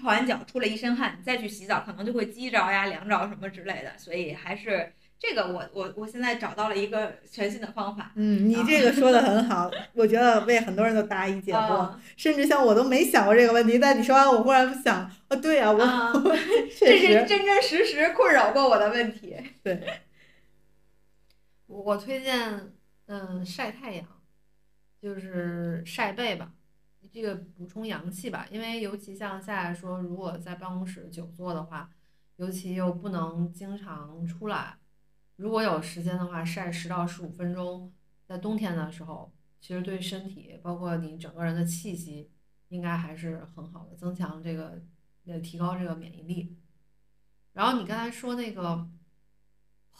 泡完脚出了一身汗，你再去洗澡，可能就会激着呀、凉着什么之类的，所以还是这个我我我现在找到了一个全新的方法。嗯，你这个说的很好，我觉得为很多人都答疑解惑，啊甚至像我都没想过这个问题，但你说完，我忽然想，啊，对啊、我、这是实，真真实实困扰过我的问题。对，(laughs) 我推荐，嗯，晒太阳，就是晒背吧，这个补充阳气吧。因为尤其像夏夏说，如果在办公室久坐的话，尤其又不能经常出来，如果有时间的话，晒十到十五分钟，在冬天的时候，其实对身体，包括你整个人的气息，应该还是很好的，增强这个，呃，提高这个免疫力。然后你刚才说那个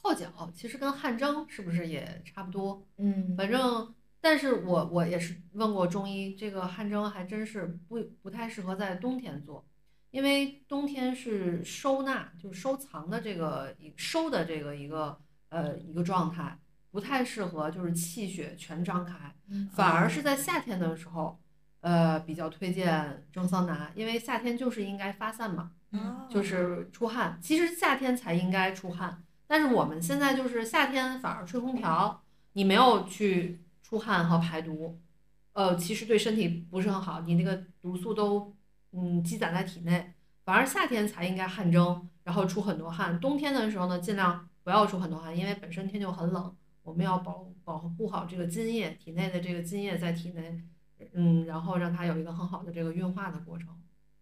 泡脚，其实跟汗蒸是不是也差不多？嗯反正，但是我我也是问过中医，这个汗蒸还真是不不太适合在冬天做，因为冬天是收纳，就是收藏的这个一收的这个一个呃一个状态，不太适合就是气血全张开，嗯反而是在夏天的时候，呃，比较推荐蒸桑拿，因为夏天就是应该发散嘛，嗯就是出汗。其实夏天才应该出汗，但是我们现在就是夏天反而吹空调，你没有去出汗和排毒，呃，其实对身体不是很好，你那个毒素都嗯积攒在体内，反而夏天才应该汗蒸，然后出很多汗。冬天的时候呢，尽量不要出很多汗，因为本身天就很冷，我们要保保护好这个津液，体内的这个津液在体内，嗯，然后让它有一个很好的这个运化的过程。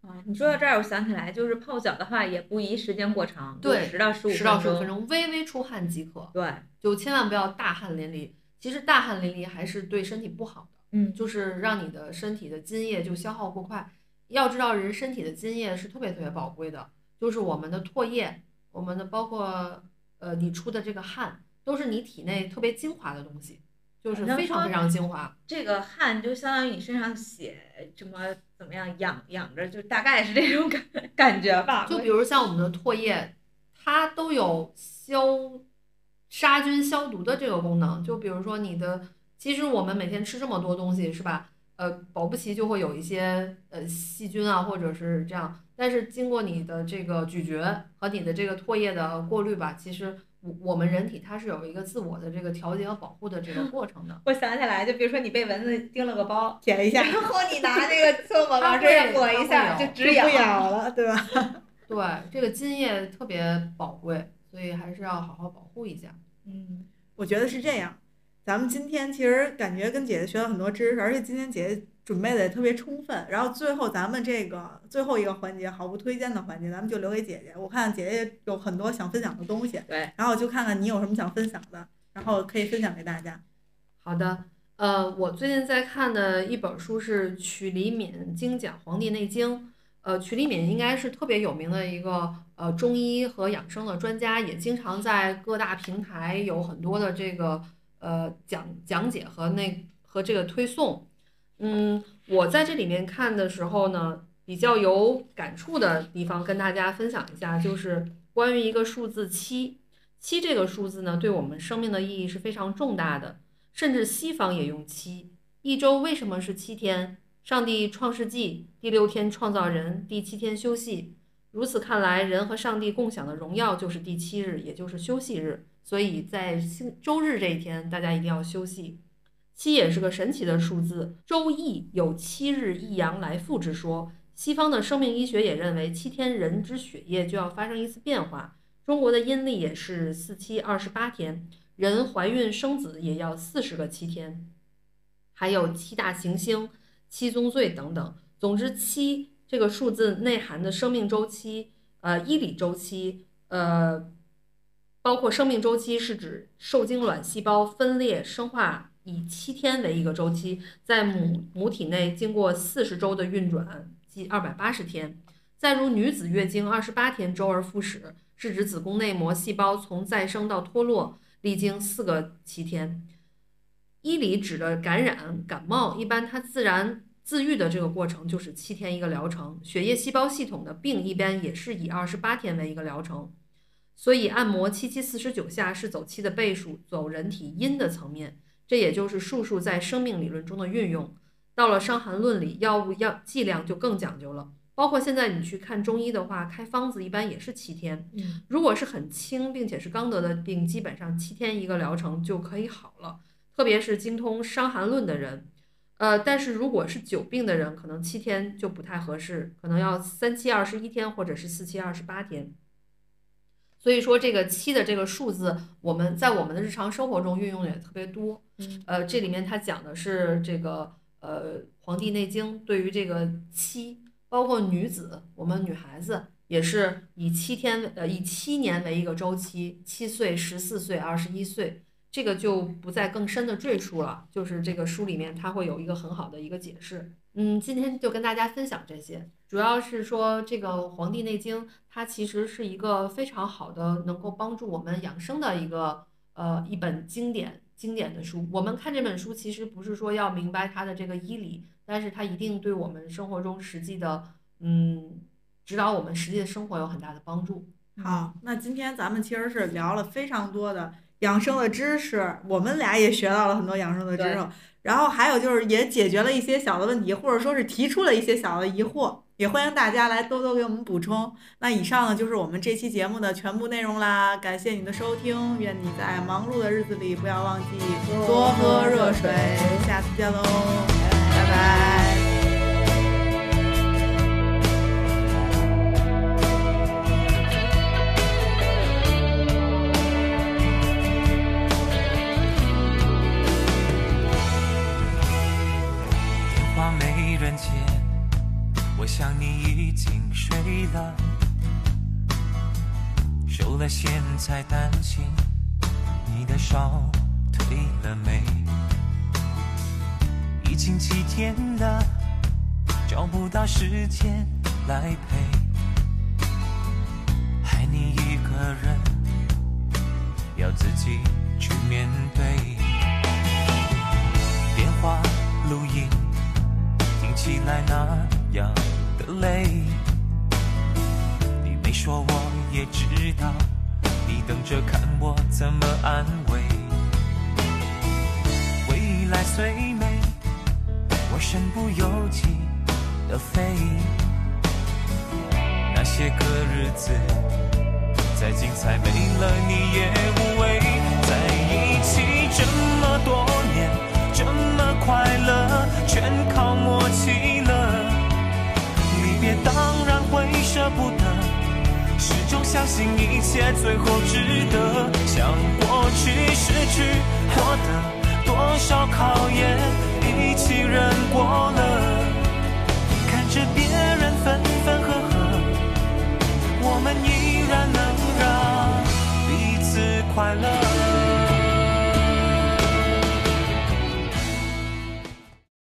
啊，你说到这儿，我想起来，就是泡脚的话，也不宜时间过长，对十到十五十到十五分钟。钟，微微出汗即可，对，就千万不要大汗淋漓。其实大汗淋漓还是对身体不好的，嗯，就是让你的身体的津液就消耗过快。要知道，人身体的津液是特别特别宝贵的，就是我们的唾液，我们的包括呃你出的这个汗，都是你体内特别精华的东西，就是非常非常精华。这个汗就相当于你身上血什么怎么样养养着，就大概是这种感感觉吧。就比如像我们的唾液，它都有消杀菌消毒的这个功能。就比如说你的，其实我们每天吃这么多东西，是吧？呃，保不齐就会有一些呃细菌啊，或者是这样。但是经过你的这个咀嚼和你的这个唾液的过滤吧，其实我我们人体它是有一个自我的这个调节和保护的这个过程的。(laughs) 我想起来，就比如说你被蚊子叮了个包，舔一下然后你 (laughs) 拿那个唾沫它往这儿抹一下，就止痒。咬了，对吧？(laughs) 对，这个津液特别宝贵，所以还是要好好保护一下。嗯，我觉得是这样。咱们今天其实感觉跟姐姐学了很多知识，而且今天姐姐准备的也特别充分。然后最后咱们这个最后一个环节，毫不推荐的环节，咱们就留给姐姐。我看姐姐有很多想分享的东西，对，然后就看看你有什么想分享的，然后可以分享给大家。好的，呃，我最近在看的一本书是曲黎敏精讲《黄帝内经》。呃，曲黎敏应该是特别有名的一个呃中医和养生的专家，也经常在各大平台有很多的这个呃讲讲解和那和这个推送。嗯，我在这里面看的时候呢，比较有感触的地方跟大家分享一下，就是关于一个数字七。七这个数字呢，对我们生命的意义是非常重大的。甚至西方也用七。一周为什么是七天？上帝创世纪第六天创造人，第七天休息。如此看来，人和上帝共享的荣耀就是第七日，也就是休息日。所以在星周日这一天，大家一定要休息。七也是个神奇的数字，《周易》有七日一阳来复之说。西方的生命医学也认为，七天人之血液就要发生一次变化。中国的阴历也是四七二十八天。人怀孕生子也要四十个七天，还有七大行星、七宗罪等等。总之，七这个数字内涵的生命周期，呃，医理周期，呃，包括生命周期是指受精卵细胞分裂生化以七天为一个周期，在母母体内经过四十周的运转，即二百八十天。再如女子月经二十八天周而复始，是指子宫内膜细胞从再生到脱落。历经四个七天，医理指的感染感冒，一般它自然自愈的这个过程就是七天一个疗程。血液细胞系统的病一般也是以二十八天为一个疗程。所以按摩七七四十九下是走七的倍数，走人体阴的层面，这也就是术数在生命理论中的运用。到了伤寒论里，药物药剂量就更讲究了。包括现在你去看中医的话，开方子一般也是七天。嗯，如果是很轻并且是刚得的病，基本上七天一个疗程就可以好了。特别是精通伤寒论的人，呃，但是如果是久病的人，可能七天就不太合适，可能要三七二十一天或者是四七二十八天。所以说，这个七的这个数字，我们在我们的日常生活中运用的也特别多。嗯，呃，这里面它讲的是这个呃《黄帝内经》对于这个七。包括女子，我们女孩子也是以七天呃以七年为一个周期，七岁、十四岁、二十一岁，这个就不再更深的赘述了。就是这个书里面它会有一个很好的一个解释。嗯，今天就跟大家分享这些，主要是说这个《黄帝内经》它其实是一个非常好的能够帮助我们养生的一个呃一本经典经典的书。我们看这本书其实不是说要明白它的这个医理。但是它一定对我们生活中实际的，嗯，指导我们实际的生活有很大的帮助。好，那今天咱们其实是聊了非常多的养生的知识，我们俩也学到了很多养生的知识。然后还有就是也解决了一些小的问题，或者说是提出了一些小的疑惑，也欢迎大家来多多给我们补充。那以上呢就是我们这期节目的全部内容啦，感谢你的收听，愿你在忙碌的日子里不要忘记多喝热水，下次见喽，拜拜。了。收了线才担心你的烧退了没？已经几天了，找不到时间来陪，爱你一个人要自己去面对。电话录音听起来那样的累。你说我也知道，你等着看我怎么安慰。未来虽美，我身不由己的飞。那些个日子再精彩，没了你也无谓。在一起这么多年，这么快乐，全靠默契了。离别当然会舍不得，始终相信一切最后值得。像过去失去获得多少考验，一起忍过了。看着别人分分合合，我们依然能让彼此快乐。